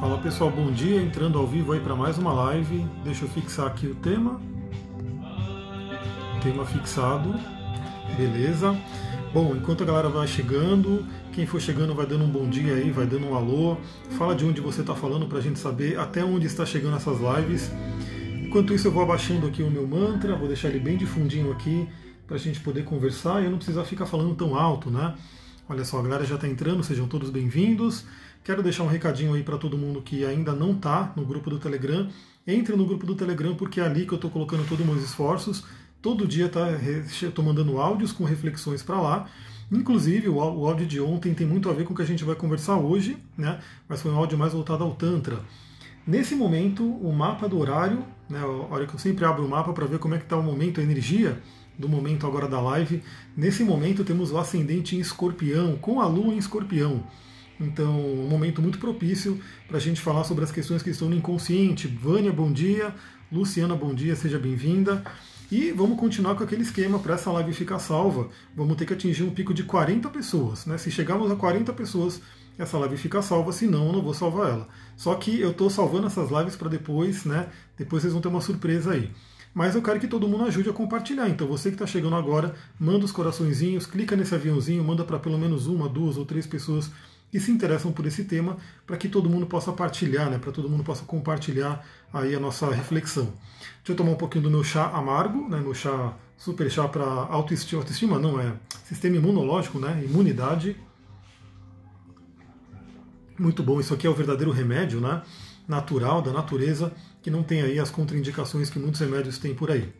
Fala pessoal, bom dia. Entrando ao vivo aí para mais uma live. Deixa eu fixar aqui o tema. Tema fixado. Beleza. Bom, enquanto a galera vai chegando, quem for chegando vai dando um bom dia aí, vai dando um alô. Fala de onde você está falando para a gente saber até onde está chegando essas lives. Enquanto isso, eu vou abaixando aqui o meu mantra, vou deixar ele bem de fundinho aqui para a gente poder conversar e eu não precisar ficar falando tão alto, né? Olha só, a galera já está entrando, sejam todos bem-vindos. Quero deixar um recadinho aí para todo mundo que ainda não está no grupo do Telegram. Entre no grupo do Telegram porque é ali que eu estou colocando todos os meus esforços. Todo dia tá, estou mandando áudios com reflexões para lá. Inclusive, o áudio de ontem tem muito a ver com o que a gente vai conversar hoje, né? mas foi um áudio mais voltado ao Tantra. Nesse momento, o mapa do horário, né, a hora que eu sempre abro o mapa para ver como é que está o momento, a energia do momento agora da live, nesse momento temos o ascendente em escorpião, com a lua em escorpião. Então, um momento muito propício para a gente falar sobre as questões que estão no inconsciente. Vânia, bom dia. Luciana, bom dia, seja bem-vinda. E vamos continuar com aquele esquema para essa live ficar salva. Vamos ter que atingir um pico de 40 pessoas. Né? Se chegarmos a 40 pessoas, essa live fica salva, senão eu não vou salvar ela. Só que eu estou salvando essas lives para depois, né? Depois vocês vão ter uma surpresa aí. Mas eu quero que todo mundo ajude a compartilhar. Então você que está chegando agora, manda os coraçõezinhos, clica nesse aviãozinho, manda para pelo menos uma, duas ou três pessoas que se interessam por esse tema, para que todo mundo possa partilhar, né? Para todo mundo possa compartilhar aí a nossa reflexão. Deixa eu tomar um pouquinho do meu chá amargo, né? Meu chá super chá para autoestima, autoestima não é sistema imunológico, né? Imunidade muito bom. Isso aqui é o verdadeiro remédio, né? Natural, da natureza, que não tem aí as contraindicações que muitos remédios têm por aí.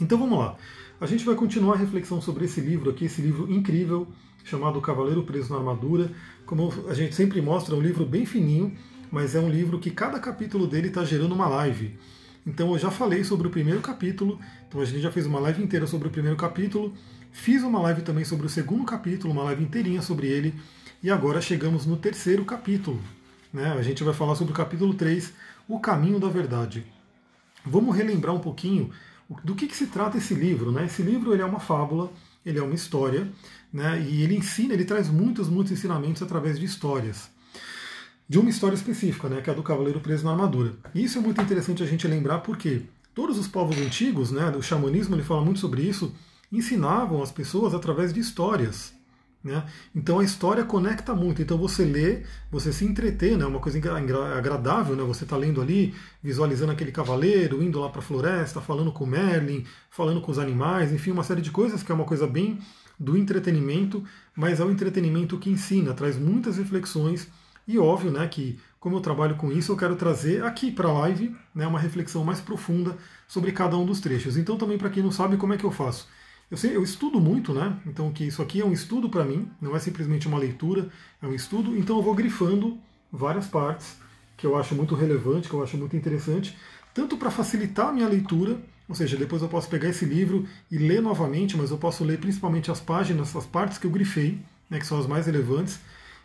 Então vamos lá. A gente vai continuar a reflexão sobre esse livro aqui, esse livro incrível, chamado Cavaleiro Preso na Armadura. Como a gente sempre mostra, é um livro bem fininho, mas é um livro que cada capítulo dele está gerando uma live. Então eu já falei sobre o primeiro capítulo, então a gente já fez uma live inteira sobre o primeiro capítulo, fiz uma live também sobre o segundo capítulo, uma live inteirinha sobre ele. E agora chegamos no terceiro capítulo. Né? A gente vai falar sobre o capítulo 3, O Caminho da Verdade. Vamos relembrar um pouquinho do que, que se trata esse livro. Né? Esse livro ele é uma fábula, ele é uma história, né? e ele ensina, ele traz muitos, muitos ensinamentos através de histórias. De uma história específica, né? que é a do Cavaleiro Preso na Armadura. E isso é muito interessante a gente lembrar porque todos os povos antigos, né, o xamanismo ele fala muito sobre isso, ensinavam as pessoas através de histórias. Né? Então a história conecta muito. Então você lê, você se entretém, né? uma coisa agradável, né? você está lendo ali, visualizando aquele cavaleiro, indo lá para a floresta, falando com Merlin, falando com os animais, enfim, uma série de coisas que é uma coisa bem do entretenimento, mas é um entretenimento que ensina, traz muitas reflexões e óbvio né, que como eu trabalho com isso, eu quero trazer aqui para a live né, uma reflexão mais profunda sobre cada um dos trechos. Então também para quem não sabe como é que eu faço. Eu, sei, eu estudo muito, né? Então que isso aqui é um estudo para mim, não é simplesmente uma leitura, é um estudo. Então eu vou grifando várias partes que eu acho muito relevante, que eu acho muito interessante, tanto para facilitar a minha leitura, ou seja, depois eu posso pegar esse livro e ler novamente, mas eu posso ler principalmente as páginas, as partes que eu grifei, né, que são as mais relevantes,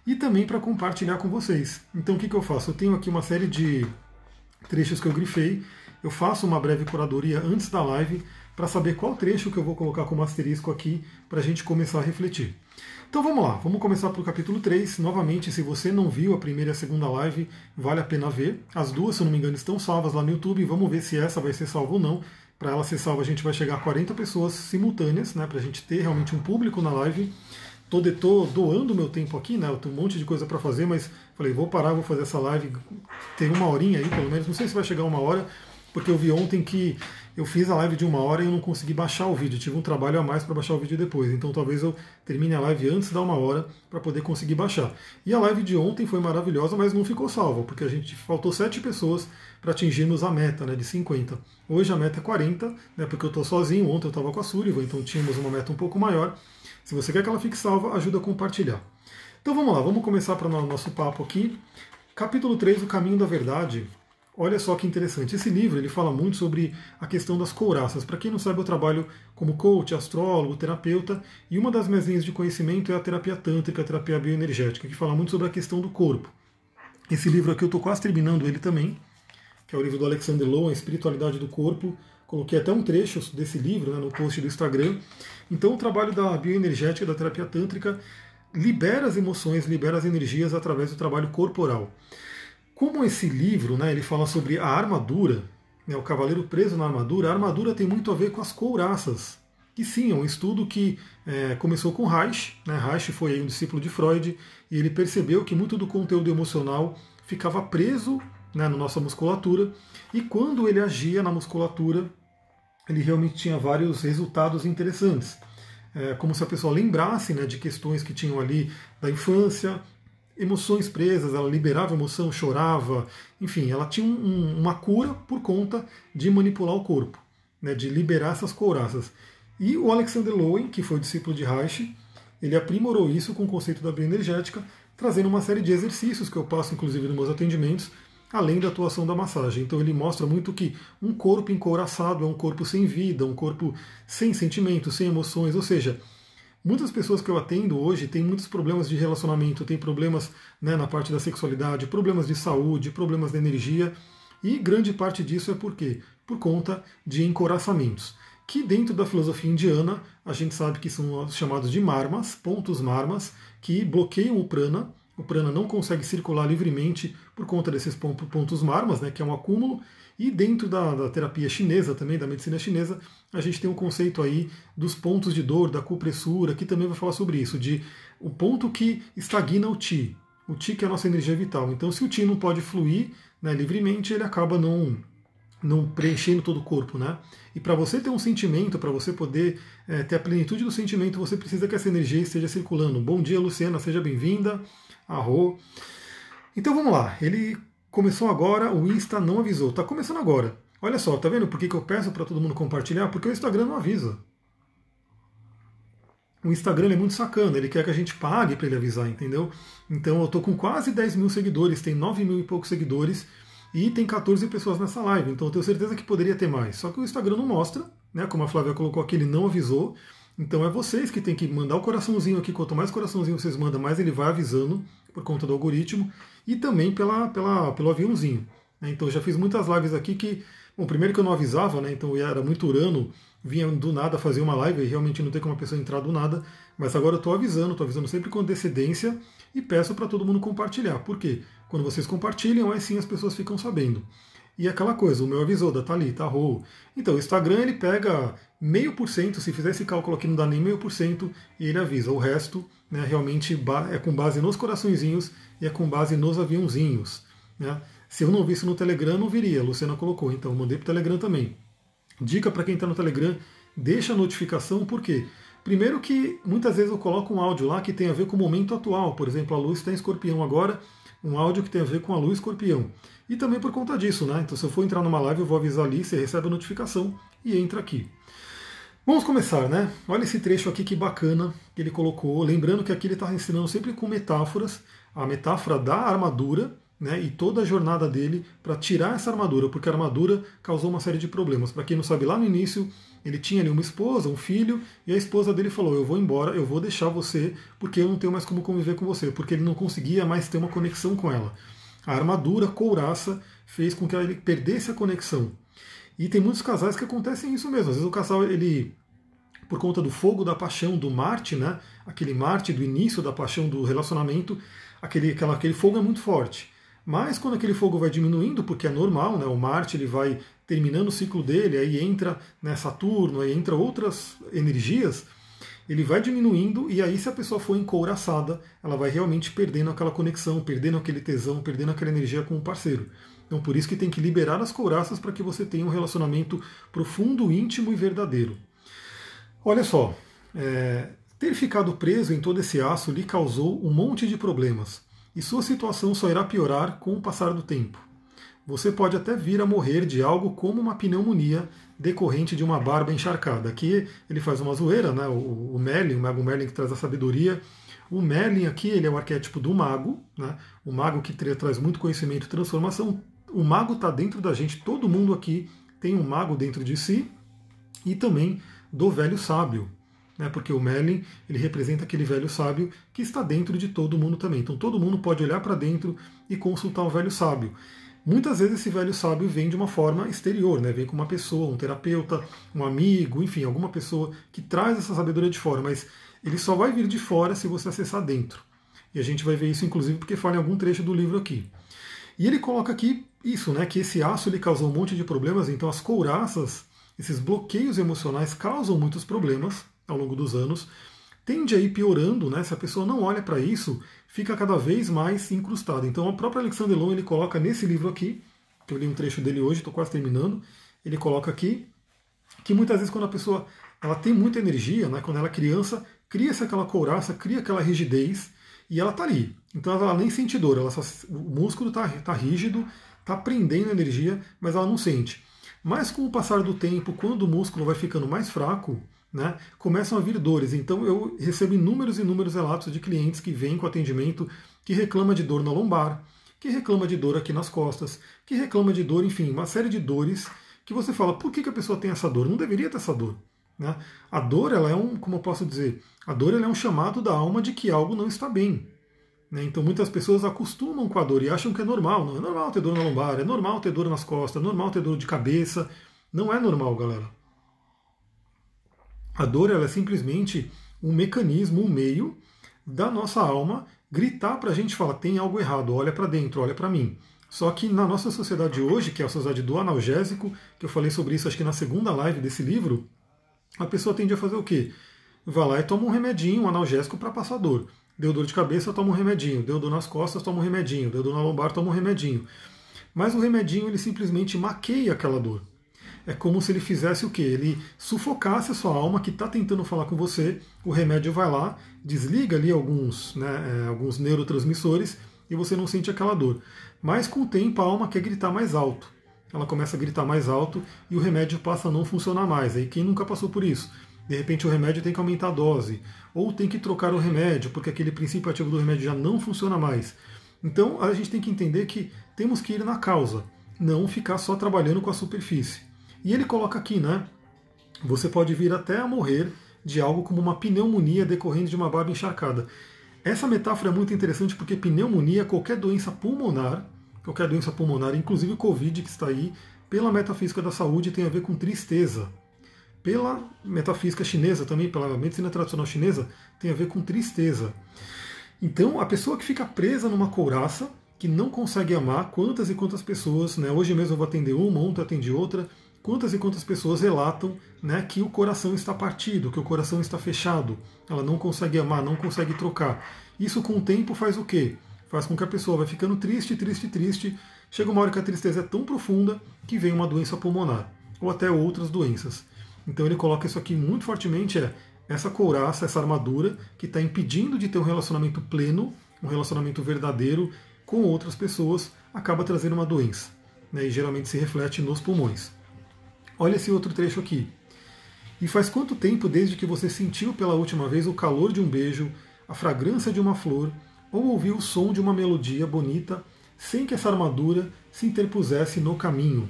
e também para compartilhar com vocês. Então o que, que eu faço? Eu tenho aqui uma série de trechos que eu grifei, eu faço uma breve curadoria antes da live para saber qual trecho que eu vou colocar como asterisco aqui para a gente começar a refletir. Então vamos lá, vamos começar para o capítulo 3. Novamente, se você não viu a primeira e a segunda live, vale a pena ver. As duas, se eu não me engano, estão salvas lá no YouTube. Vamos ver se essa vai ser salva ou não. Para ela ser salva, a gente vai chegar a 40 pessoas simultâneas, né, para a gente ter realmente um público na live. Estou doando meu tempo aqui, né? Eu tenho um monte de coisa para fazer, mas falei, vou parar, vou fazer essa live. Tem uma horinha aí, pelo menos. Não sei se vai chegar uma hora, porque eu vi ontem que eu fiz a live de uma hora e eu não consegui baixar o vídeo. tive um trabalho a mais para baixar o vídeo depois. Então talvez eu termine a live antes da uma hora para poder conseguir baixar. E a live de ontem foi maravilhosa, mas não ficou salva, porque a gente faltou sete pessoas para atingirmos a meta né, de 50. Hoje a meta é 40, né, porque eu estou sozinho. Ontem eu estava com a Súriva, então tínhamos uma meta um pouco maior. Se você quer que ela fique salva, ajuda a compartilhar. Então vamos lá, vamos começar para o nosso papo aqui. Capítulo 3, O Caminho da Verdade. Olha só que interessante. Esse livro ele fala muito sobre a questão das couraças. Para quem não sabe, eu trabalho como coach, astrólogo, terapeuta, e uma das minhas linhas de conhecimento é a terapia tântrica, a terapia bioenergética, que fala muito sobre a questão do corpo. Esse livro aqui eu estou quase terminando ele também, que é o livro do Alexander Lowen, Espiritualidade do Corpo. Coloquei até um trecho desse livro né, no post do Instagram. Então, o trabalho da bioenergética, da terapia tântrica, libera as emoções, libera as energias através do trabalho corporal. Como esse livro, né, ele fala sobre a armadura, né, o cavaleiro preso na armadura, a armadura tem muito a ver com as couraças. E sim, é um estudo que é, começou com Reich. Né, Reich foi um discípulo de Freud e ele percebeu que muito do conteúdo emocional ficava preso né, na nossa musculatura e quando ele agia na musculatura, ele realmente tinha vários resultados interessantes. É, como se a pessoa lembrasse né, de questões que tinham ali da infância, emoções presas, ela liberava emoção, chorava, enfim, ela tinha um, uma cura por conta de manipular o corpo, né, de liberar essas couraças. E o Alexander Lowen, que foi discípulo de Reich, ele aprimorou isso com o conceito da bioenergética, trazendo uma série de exercícios que eu passo, inclusive, nos meus atendimentos, além da atuação da massagem. Então ele mostra muito que um corpo encouraçado é um corpo sem vida, um corpo sem sentimentos, sem emoções, ou seja, Muitas pessoas que eu atendo hoje têm muitos problemas de relacionamento, têm problemas né, na parte da sexualidade, problemas de saúde, problemas de energia, e grande parte disso é por quê? Por conta de encoraçamentos. Que dentro da filosofia indiana a gente sabe que são chamados de marmas, pontos marmas, que bloqueiam o prana. O prana não consegue circular livremente por conta desses pontos marmas, né, que é um acúmulo, e dentro da, da, terapia chinesa também, da medicina chinesa, a gente tem um conceito aí dos pontos de dor, da acupressura, que também vai falar sobre isso, de o ponto que estagna o Ti. O Ti que é a nossa energia vital. Então, se o Ti não pode fluir né, livremente, ele acaba não, não preenchendo todo o corpo, né? E para você ter um sentimento, para você poder é, ter a plenitude do sentimento, você precisa que essa energia esteja circulando. Bom dia, Luciana, seja bem-vinda. Arro. Então vamos lá. Ele Começou agora, o Insta não avisou. Está começando agora. Olha só, tá vendo por que, que eu peço para todo mundo compartilhar? Porque o Instagram não avisa. O Instagram é muito sacana, ele quer que a gente pague para ele avisar, entendeu? Então eu tô com quase 10 mil seguidores, tem 9 mil e poucos seguidores e tem 14 pessoas nessa live, então eu tenho certeza que poderia ter mais. Só que o Instagram não mostra, né? Como a Flávia colocou aqui, ele não avisou. Então é vocês que tem que mandar o coraçãozinho aqui. Quanto mais coraçãozinho vocês mandam, mais ele vai avisando por conta do algoritmo e também pela, pela, pelo aviãozinho. Né? Então já fiz muitas lives aqui que, bom, primeiro que eu não avisava, né? Então era muito urano, vinha do nada fazer uma live e realmente não tem como a pessoa entrar do nada, mas agora eu estou avisando, estou avisando sempre com antecedência e peço para todo mundo compartilhar. Por quê? Quando vocês compartilham, aí sim as pessoas ficam sabendo. E aquela coisa, o meu avisou da Thalita, Rô. Então, o Instagram ele pega meio por cento, se fizer esse cálculo aqui não dá nem meio por cento, e ele avisa. O resto né, realmente é com base nos coraçõezinhos e é com base nos aviãozinhos. Né? Se eu não visse no Telegram, não viria. A Luciana colocou, então mandei para o Telegram também. Dica para quem está no Telegram, deixa a notificação, por quê? Primeiro que muitas vezes eu coloco um áudio lá que tem a ver com o momento atual. Por exemplo, a luz está em escorpião agora, um áudio que tem a ver com a luz escorpião. E também por conta disso, né? Então se eu for entrar numa live, eu vou avisar ali, você recebe a notificação e entra aqui. Vamos começar, né? Olha esse trecho aqui que bacana que ele colocou. Lembrando que aqui ele está ensinando sempre com metáforas, a metáfora da armadura, né? E toda a jornada dele para tirar essa armadura, porque a armadura causou uma série de problemas. Para quem não sabe, lá no início ele tinha ali uma esposa, um filho, e a esposa dele falou: Eu vou embora, eu vou deixar você, porque eu não tenho mais como conviver com você, porque ele não conseguia mais ter uma conexão com ela. A armadura, couraça, fez com que ele perdesse a conexão. E tem muitos casais que acontecem isso mesmo. Às vezes o casal, ele, por conta do fogo da paixão, do Marte, né? Aquele Marte do início da paixão do relacionamento, aquele, aquela, aquele fogo é muito forte. Mas quando aquele fogo vai diminuindo, porque é normal, né? O Marte ele vai terminando o ciclo dele, aí entra né, Saturno, aí entra outras energias, ele vai diminuindo e aí se a pessoa for encouraçada, ela vai realmente perdendo aquela conexão, perdendo aquele tesão, perdendo aquela energia com o parceiro. Então por isso que tem que liberar as couraças para que você tenha um relacionamento profundo, íntimo e verdadeiro. Olha só, é, ter ficado preso em todo esse aço lhe causou um monte de problemas, e sua situação só irá piorar com o passar do tempo. Você pode até vir a morrer de algo como uma pneumonia decorrente de uma barba encharcada. Aqui ele faz uma zoeira, né? o, o Merlin, o mago Merlin que traz a sabedoria. O Merlin aqui ele é o arquétipo do mago, né? o mago que traz muito conhecimento e transformação, o mago está dentro da gente, todo mundo aqui tem um mago dentro de si, e também do velho sábio, né, porque o Merlin ele representa aquele velho sábio que está dentro de todo mundo também. Então todo mundo pode olhar para dentro e consultar o velho sábio. Muitas vezes esse velho sábio vem de uma forma exterior, né? vem com uma pessoa, um terapeuta, um amigo, enfim, alguma pessoa que traz essa sabedoria de fora, mas ele só vai vir de fora se você acessar dentro. E a gente vai ver isso, inclusive, porque fala em algum trecho do livro aqui. E ele coloca aqui isso, né, que esse aço ele causou um monte de problemas, então as couraças, esses bloqueios emocionais causam muitos problemas ao longo dos anos. Tende a ir piorando, né? Se a pessoa não olha para isso, fica cada vez mais incrustada. Então, o próprio Alexander Long ele coloca nesse livro aqui, que eu li um trecho dele hoje, estou quase terminando, ele coloca aqui que muitas vezes quando a pessoa ela tem muita energia, né? Quando ela é criança, cria-se aquela couraça, cria aquela rigidez e ela está ali. Então ela nem sente dor, ela só, o músculo está tá rígido, está prendendo energia, mas ela não sente. Mas com o passar do tempo, quando o músculo vai ficando mais fraco, né, começam a vir dores. Então eu recebo inúmeros e inúmeros relatos de clientes que vêm com atendimento que reclama de dor na lombar, que reclama de dor aqui nas costas, que reclama de dor, enfim, uma série de dores que você fala, por que, que a pessoa tem essa dor? Não deveria ter essa dor. Né? A dor, ela é um, como eu posso dizer, a dor é um chamado da alma de que algo não está bem. Né? Então muitas pessoas acostumam com a dor e acham que é normal. Não é normal ter dor na lombar, é normal ter dor nas costas, é normal ter dor de cabeça. Não é normal, galera. A dor ela é simplesmente um mecanismo, um meio da nossa alma gritar para a gente falar tem algo errado, olha para dentro, olha para mim. Só que na nossa sociedade hoje, que é a sociedade do analgésico, que eu falei sobre isso acho que na segunda live desse livro, a pessoa tende a fazer o quê? Vai lá e toma um remedinho, um analgésico para passar dor. Deu dor de cabeça, toma um remedinho. Deu dor nas costas, toma um remedinho. Deu dor na lombar, toma um remedinho. Mas o remedinho ele simplesmente maqueia aquela dor. É como se ele fizesse o quê? Ele sufocasse a sua alma que está tentando falar com você. O remédio vai lá, desliga ali alguns, né, é, alguns neurotransmissores e você não sente aquela dor. Mas com o tempo a alma quer gritar mais alto. Ela começa a gritar mais alto e o remédio passa a não funcionar mais. Aí quem nunca passou por isso? De repente o remédio tem que aumentar a dose, ou tem que trocar o remédio, porque aquele princípio ativo do remédio já não funciona mais. Então a gente tem que entender que temos que ir na causa, não ficar só trabalhando com a superfície. E ele coloca aqui, né? Você pode vir até a morrer de algo como uma pneumonia decorrente de uma barba encharcada. Essa metáfora é muito interessante porque pneumonia, qualquer doença pulmonar, qualquer doença pulmonar, inclusive o Covid que está aí, pela metafísica da saúde, tem a ver com tristeza pela metafísica chinesa também, pela medicina tradicional chinesa, tem a ver com tristeza. Então, a pessoa que fica presa numa couraça, que não consegue amar, quantas e quantas pessoas, né, hoje mesmo eu vou atender uma, ontem eu atendi outra, quantas e quantas pessoas relatam né, que o coração está partido, que o coração está fechado, ela não consegue amar, não consegue trocar. Isso com o tempo faz o quê? Faz com que a pessoa vai ficando triste, triste, triste, chega uma hora que a tristeza é tão profunda que vem uma doença pulmonar, ou até outras doenças. Então ele coloca isso aqui muito fortemente, é essa couraça, essa armadura que está impedindo de ter um relacionamento pleno, um relacionamento verdadeiro com outras pessoas, acaba trazendo uma doença. Né, e geralmente se reflete nos pulmões. Olha esse outro trecho aqui. E faz quanto tempo desde que você sentiu pela última vez o calor de um beijo, a fragrância de uma flor, ou ouviu o som de uma melodia bonita, sem que essa armadura se interpusesse no caminho?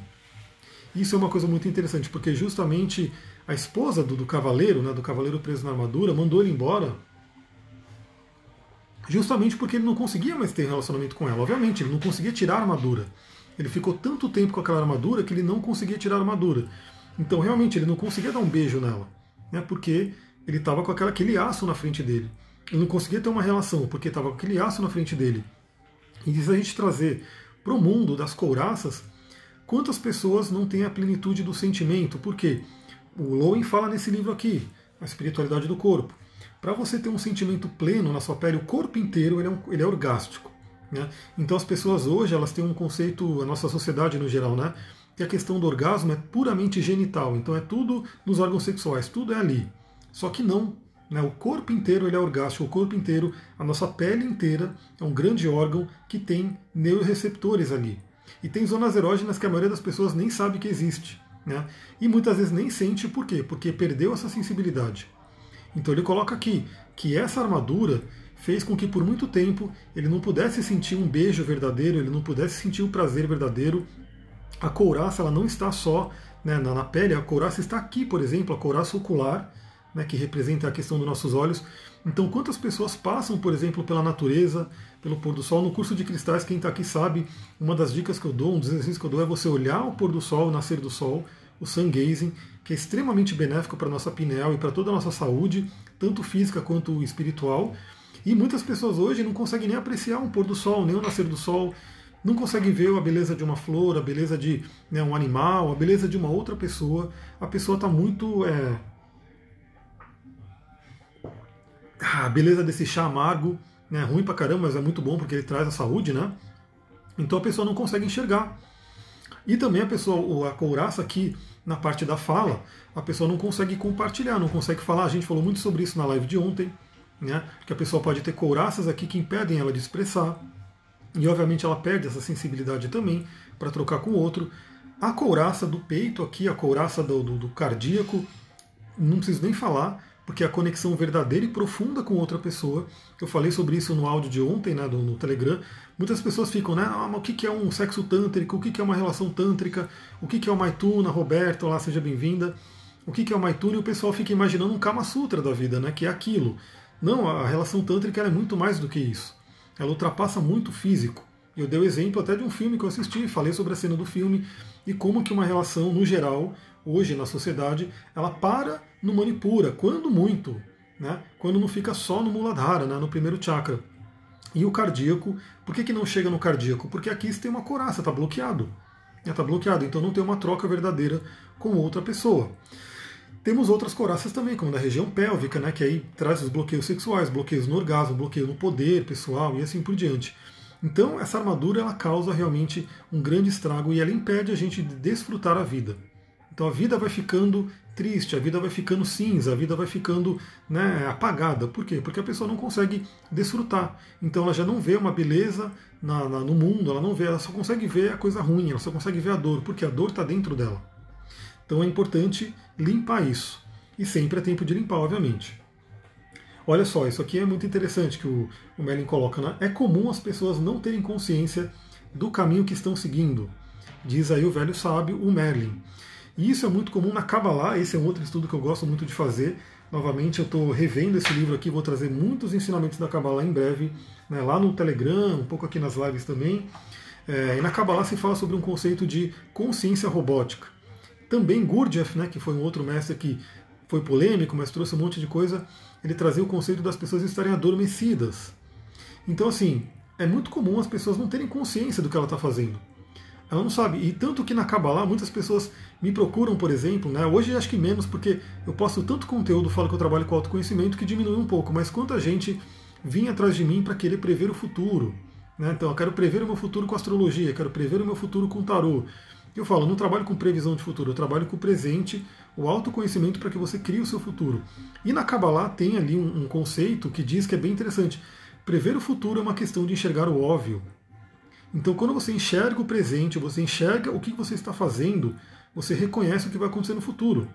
Isso é uma coisa muito interessante, porque justamente a esposa do, do cavaleiro, né, do cavaleiro preso na armadura, mandou ele embora justamente porque ele não conseguia mais ter relacionamento com ela. Obviamente, ele não conseguia tirar a armadura. Ele ficou tanto tempo com aquela armadura que ele não conseguia tirar a armadura. Então, realmente, ele não conseguia dar um beijo nela, né, porque ele estava com aquela, aquele aço na frente dele. Ele não conseguia ter uma relação, porque estava com aquele aço na frente dele. E se a gente trazer para o mundo das couraças, Quantas pessoas não têm a plenitude do sentimento? Por quê? O Lowen fala nesse livro aqui, A Espiritualidade do Corpo. Para você ter um sentimento pleno na sua pele, o corpo inteiro ele é, um, ele é orgástico. Né? Então as pessoas hoje elas têm um conceito, a nossa sociedade no geral, né? que a questão do orgasmo é puramente genital. Então é tudo nos órgãos sexuais, tudo é ali. Só que não. Né? O corpo inteiro ele é orgástico, o corpo inteiro, a nossa pele inteira é um grande órgão que tem neuroreceptores ali. E tem zonas erógenas que a maioria das pessoas nem sabe que existe. Né? E muitas vezes nem sente por quê? Porque perdeu essa sensibilidade. Então ele coloca aqui que essa armadura fez com que por muito tempo ele não pudesse sentir um beijo verdadeiro, ele não pudesse sentir o prazer verdadeiro. A couraça ela não está só né, na, na, pele, a couraça está aqui, por exemplo, a couraça ocular, né, que representa a questão dos nossos olhos. Então, quantas pessoas passam, por exemplo, pela natureza, pelo pôr do sol? No curso de cristais, quem está aqui sabe, uma das dicas que eu dou, um dos exercícios que eu dou é você olhar o pôr do sol, o nascer do sol, o sun gazing, que é extremamente benéfico para a nossa pineal e para toda a nossa saúde, tanto física quanto espiritual. E muitas pessoas hoje não conseguem nem apreciar um pôr do sol, nem o nascer do sol. não consegue ver a beleza de uma flor, a beleza de né, um animal, a beleza de uma outra pessoa. A pessoa está muito. É... Ah, a beleza desse chá amargo, né, ruim pra caramba, mas é muito bom porque ele traz a saúde, né? Então a pessoa não consegue enxergar. E também a pessoa, a couraça aqui na parte da fala, a pessoa não consegue compartilhar, não consegue falar. A gente falou muito sobre isso na live de ontem, né? Que a pessoa pode ter couraças aqui que impedem ela de expressar. E obviamente ela perde essa sensibilidade também para trocar com o outro. A couraça do peito aqui, a couraça do, do, do cardíaco, não preciso nem falar, porque a conexão verdadeira e profunda com outra pessoa. Eu falei sobre isso no áudio de ontem, né, no, Telegram. Muitas pessoas ficam, né? Ah, o que é um sexo tântrico? O que é uma relação tântrica? O que é o Maituna? Roberto, lá, seja bem-vinda. O que é o Maituna? E o pessoal fica imaginando um Kama Sutra da vida, né? Que é aquilo. Não, a relação tântrica é muito mais do que isso. Ela ultrapassa muito o físico. Eu dei o exemplo até de um filme que eu assisti, falei sobre a cena do filme e como que uma relação, no geral, hoje na sociedade, ela para no Manipura, quando muito, né? quando não fica só no Muladhara, né? no primeiro chakra. E o cardíaco, por que, que não chega no cardíaco? Porque aqui você tem uma coraça, está bloqueado. Está bloqueado, então não tem uma troca verdadeira com outra pessoa. Temos outras coraças também, como na região pélvica, né, que aí traz os bloqueios sexuais, bloqueios no orgasmo, bloqueio no poder pessoal e assim por diante. Então essa armadura ela causa realmente um grande estrago e ela impede a gente de desfrutar a vida. Então a vida vai ficando triste, a vida vai ficando cinza, a vida vai ficando né, apagada. Por quê? Porque a pessoa não consegue desfrutar. Então ela já não vê uma beleza na, na, no mundo, ela não vê, ela só consegue ver a coisa ruim, ela só consegue ver a dor, porque a dor está dentro dela. Então é importante limpar isso. E sempre é tempo de limpar, obviamente. Olha só, isso aqui é muito interessante que o, o Merlin coloca. Né? É comum as pessoas não terem consciência do caminho que estão seguindo. Diz aí o velho sábio, o Merlin. E isso é muito comum na Kabbalah, esse é um outro estudo que eu gosto muito de fazer. Novamente, eu estou revendo esse livro aqui, vou trazer muitos ensinamentos da Kabbalah em breve, né, lá no Telegram, um pouco aqui nas lives também. É, e na Kabbalah se fala sobre um conceito de consciência robótica. Também Gurdjieff, né, que foi um outro mestre que foi polêmico, mas trouxe um monte de coisa, ele trazia o conceito das pessoas estarem adormecidas. Então, assim, é muito comum as pessoas não terem consciência do que ela está fazendo. Ela não sabe. E tanto que na Kabbalah, muitas pessoas me procuram, por exemplo, né? hoje acho que menos, porque eu posto tanto conteúdo, falo que eu trabalho com autoconhecimento, que diminui um pouco, mas quanta gente vinha atrás de mim para querer prever o futuro. Né? Então, eu quero prever o meu futuro com astrologia, quero prever o meu futuro com tarô. Eu falo, não trabalho com previsão de futuro, eu trabalho com o presente, o autoconhecimento para que você crie o seu futuro. E na Kabbalah tem ali um, um conceito que diz que é bem interessante. Prever o futuro é uma questão de enxergar o óbvio. Então, quando você enxerga o presente, você enxerga o que você está fazendo, você reconhece o que vai acontecer no futuro.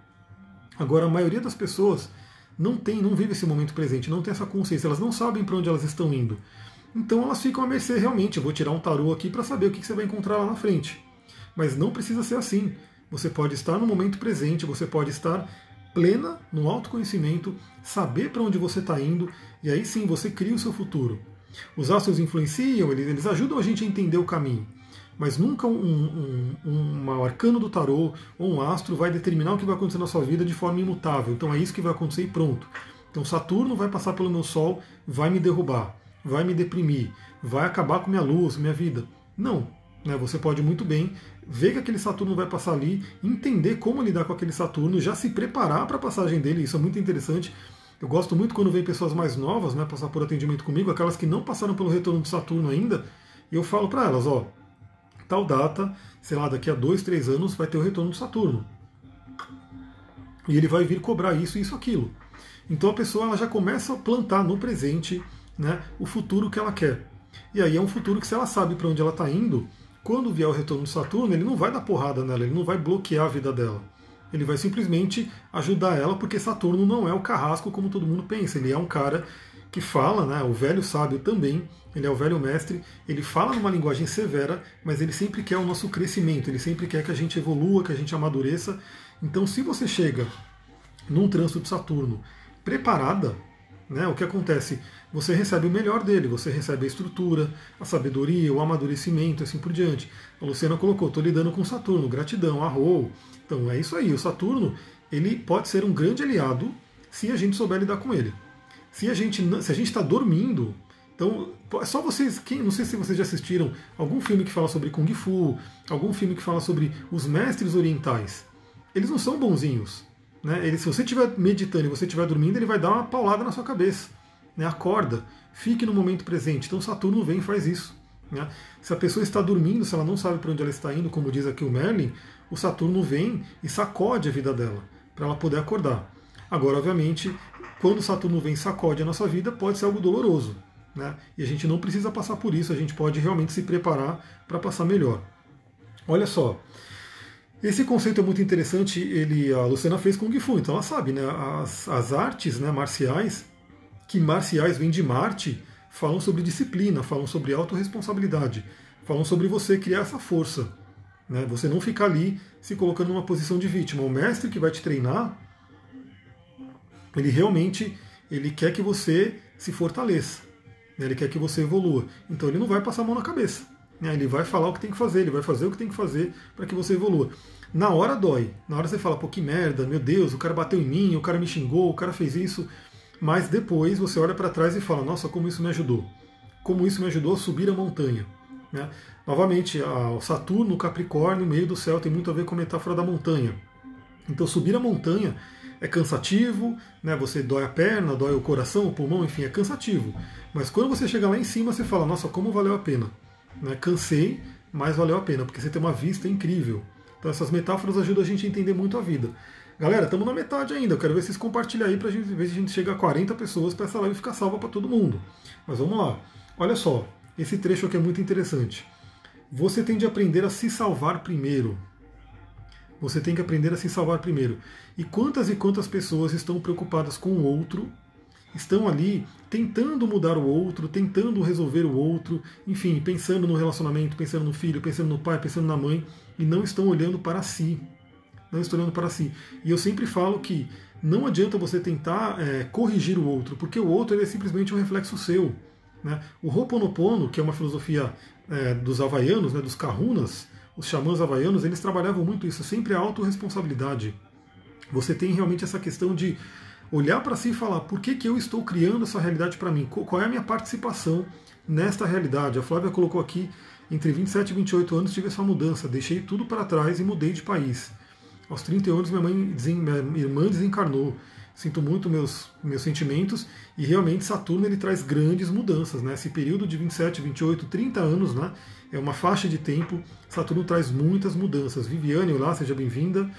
Agora, a maioria das pessoas não tem, não vive esse momento presente, não tem essa consciência, elas não sabem para onde elas estão indo. Então, elas ficam à mercê realmente. Eu vou tirar um tarô aqui para saber o que você vai encontrar lá na frente. Mas não precisa ser assim. Você pode estar no momento presente, você pode estar plena no autoconhecimento, saber para onde você está indo, e aí sim você cria o seu futuro. Os astros influenciam, eles, eles ajudam a gente a entender o caminho. Mas nunca um, um, um, arcano do tarô ou um astro vai determinar o que vai acontecer na sua vida de forma imutável. Então é isso que vai acontecer e pronto. Então Saturno vai passar pelo meu Sol, vai me derrubar, vai me deprimir, vai acabar com minha luz, minha vida. Não. Né? Você pode muito bem ver que aquele Saturno vai passar ali, entender como lidar com aquele Saturno, já se preparar para a passagem dele. Isso é muito interessante eu gosto muito quando vem pessoas mais novas né, passar por atendimento comigo, aquelas que não passaram pelo retorno de Saturno ainda, e eu falo para elas, ó, tal data, sei lá, daqui a dois, três anos vai ter o retorno de Saturno. E ele vai vir cobrar isso, isso, aquilo. Então a pessoa ela já começa a plantar no presente né, o futuro que ela quer. E aí é um futuro que se ela sabe para onde ela está indo, quando vier o retorno de Saturno, ele não vai dar porrada nela, ele não vai bloquear a vida dela. Ele vai simplesmente ajudar ela, porque Saturno não é o carrasco como todo mundo pensa. Ele é um cara que fala, né, o velho sábio também, ele é o velho mestre, ele fala numa linguagem severa, mas ele sempre quer o nosso crescimento, ele sempre quer que a gente evolua, que a gente amadureça. Então, se você chega num trânsito de Saturno preparada, né, o que acontece? Você recebe o melhor dele, você recebe a estrutura, a sabedoria, o amadurecimento, assim por diante. A Luciana colocou, estou lidando com Saturno, gratidão, arrou, então é isso aí, o Saturno ele pode ser um grande aliado se a gente souber lidar com ele. Se a gente se a gente está dormindo, Então, é só vocês, quem, não sei se vocês já assistiram algum filme que fala sobre Kung Fu, algum filme que fala sobre os mestres orientais. Eles não são bonzinhos. Né? Ele, se você estiver meditando e você estiver dormindo, ele vai dar uma paulada na sua cabeça. Né? Acorda, fique no momento presente. Então Saturno vem e faz isso. Né? Se a pessoa está dormindo, se ela não sabe para onde ela está indo, como diz aqui o Merlin, o Saturno vem e sacode a vida dela, para ela poder acordar. Agora, obviamente, quando Saturno vem e sacode a nossa vida, pode ser algo doloroso. Né? E a gente não precisa passar por isso, a gente pode realmente se preparar para passar melhor. Olha só, esse conceito é muito interessante, ele, a Luciana fez com o Gifu, então ela sabe, né? As, as artes né, marciais, que marciais vêm de Marte, falam sobre disciplina, falam sobre autorresponsabilidade, falam sobre você criar essa força. Né? Você não ficar ali se colocando numa posição de vítima. O mestre que vai te treinar, ele realmente ele quer que você se fortaleça. Né? Ele quer que você evolua. Então ele não vai passar a mão na cabeça. Né? Ele vai falar o que tem que fazer, ele vai fazer o que tem que fazer para que você evolua. Na hora dói. Na hora você fala, pô, que merda, meu Deus, o cara bateu em mim, o cara me xingou, o cara fez isso. Mas depois você olha para trás e fala, nossa, como isso me ajudou. Como isso me ajudou a subir a montanha. Né? Novamente, o Saturno, o Capricórnio, no meio do céu, tem muito a ver com a metáfora da montanha. Então subir a montanha é cansativo, né? Você dói a perna, dói o coração, o pulmão, enfim, é cansativo. Mas quando você chega lá em cima, você fala, nossa, como valeu a pena. Né? Cansei, mas valeu a pena, porque você tem uma vista incrível. Então essas metáforas ajudam a gente a entender muito a vida. Galera, estamos na metade ainda. Eu quero ver vocês compartilhar aí para gente ver se a gente chega a 40 pessoas para essa live ficar salva para todo mundo. Mas vamos lá. Olha só, esse trecho aqui é muito interessante. Você tem de aprender a se salvar primeiro. Você tem que aprender a se salvar primeiro. E quantas e quantas pessoas estão preocupadas com o outro, estão ali tentando mudar o outro, tentando resolver o outro, enfim, pensando no relacionamento, pensando no filho, pensando no pai, pensando na mãe, e não estão olhando para si. Não estão olhando para si. E eu sempre falo que não adianta você tentar é, corrigir o outro, porque o outro é simplesmente um reflexo seu. Né? O Ho'oponopono, que é uma filosofia é, dos havaianos, né, dos kahunas, os xamãs havaianos, eles trabalhavam muito isso, sempre a autorresponsabilidade. Você tem realmente essa questão de olhar para si e falar por que, que eu estou criando essa realidade para mim? Qual é a minha participação nesta realidade? A Flávia colocou aqui, entre 27 e 28 anos tive essa mudança, deixei tudo para trás e mudei de país. Aos 30 anos minha, mãe, minha irmã desencarnou. Sinto muito meus, meus sentimentos e realmente Saturno ele traz grandes mudanças. Né? Esse período de 27, 28, 30 anos né? é uma faixa de tempo. Saturno traz muitas mudanças. Viviane, olá, seja bem-vinda.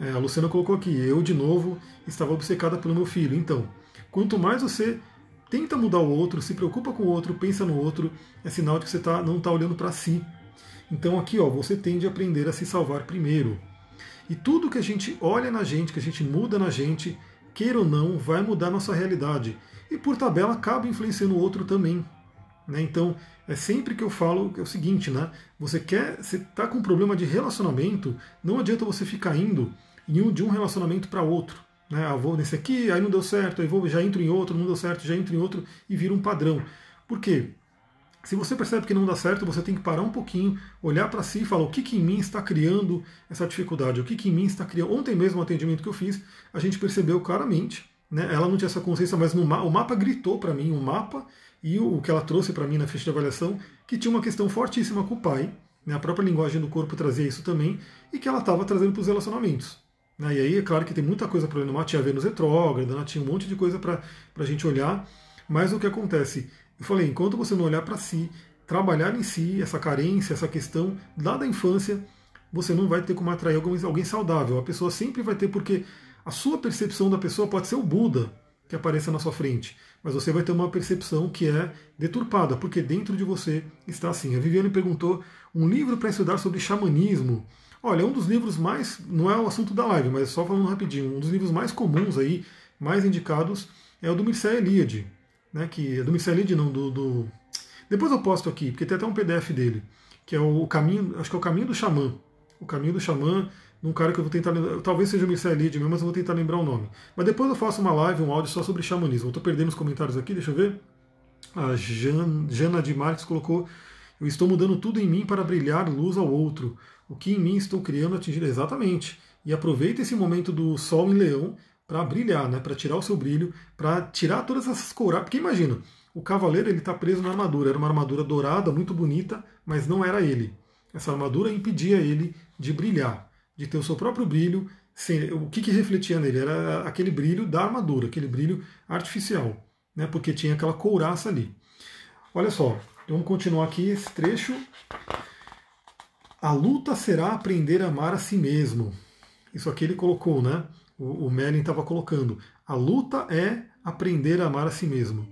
É, a Luciana colocou aqui, eu de novo estava obcecada pelo meu filho. Então, quanto mais você tenta mudar o outro, se preocupa com o outro, pensa no outro, é sinal de que você tá, não está olhando para si. Então aqui ó, você tende a aprender a se salvar primeiro. E tudo que a gente olha na gente, que a gente muda na gente, queira ou não, vai mudar nossa realidade. E por tabela acaba influenciando o outro também. Né? Então, é sempre que eu falo é o seguinte, né? Você quer, você está com um problema de relacionamento, não adianta você ficar indo de um relacionamento para outro. Né? Ah, vou nesse aqui, aí não deu certo, aí vou, já entro em outro, não deu certo, já entro em outro e vira um padrão. Por quê? Se você percebe que não dá certo, você tem que parar um pouquinho, olhar para si e falar o que, que em mim está criando essa dificuldade, o que, que em mim está criando. Ontem mesmo, no atendimento que eu fiz, a gente percebeu claramente, né, ela não tinha essa consciência, mas no o mapa gritou para mim, o mapa e o, que ela trouxe para mim na ficha de avaliação, que tinha uma questão fortíssima com o pai, né, a própria linguagem do corpo trazia isso também, e que ela estava trazendo para os relacionamentos. Né, e aí, é claro que tem muita coisa mapa, tinha Vênus retrógrada, né, tinha um monte de coisa para a gente olhar, mas o que acontece? Eu falei, enquanto você não olhar para si, trabalhar em si essa carência, essa questão lá da infância, você não vai ter como atrair alguém saudável. A pessoa sempre vai ter, porque a sua percepção da pessoa pode ser o Buda que apareça na sua frente, mas você vai ter uma percepção que é deturpada, porque dentro de você está assim. A Viviane perguntou um livro para estudar sobre xamanismo. Olha, é um dos livros mais, não é o assunto da live, mas só falando rapidinho, um dos livros mais comuns aí, mais indicados, é o do Mircea Eliade né, que é do Michelide, não, do, do, Depois eu posto aqui, porque tem até um PDF dele, que é o caminho, acho que é o caminho do xamã. O caminho do xamã, num cara que eu vou tentar lembrar, talvez seja o Michelide mesmo, mas eu vou tentar lembrar o nome. Mas depois eu faço uma live, um áudio só sobre xamanismo. Eu estou perdendo os comentários aqui, deixa eu ver. A Jan, Jana de Marques colocou: Eu estou mudando tudo em mim para brilhar luz ao outro. O que em mim estou criando atingir exatamente. E aproveita esse momento do Sol em Leão para brilhar, né? para tirar o seu brilho, para tirar todas essas couraças. Porque imagina, O cavaleiro ele está preso na armadura. Era uma armadura dourada, muito bonita, mas não era ele. Essa armadura impedia ele de brilhar, de ter o seu próprio brilho. O que, que refletia nele? Era aquele brilho da armadura, aquele brilho artificial, né? porque tinha aquela couraça ali. Olha só, vamos continuar aqui esse trecho. A luta será aprender a amar a si mesmo. Isso aqui ele colocou, né? O, o Merlin estava colocando. A luta é aprender a amar a si mesmo.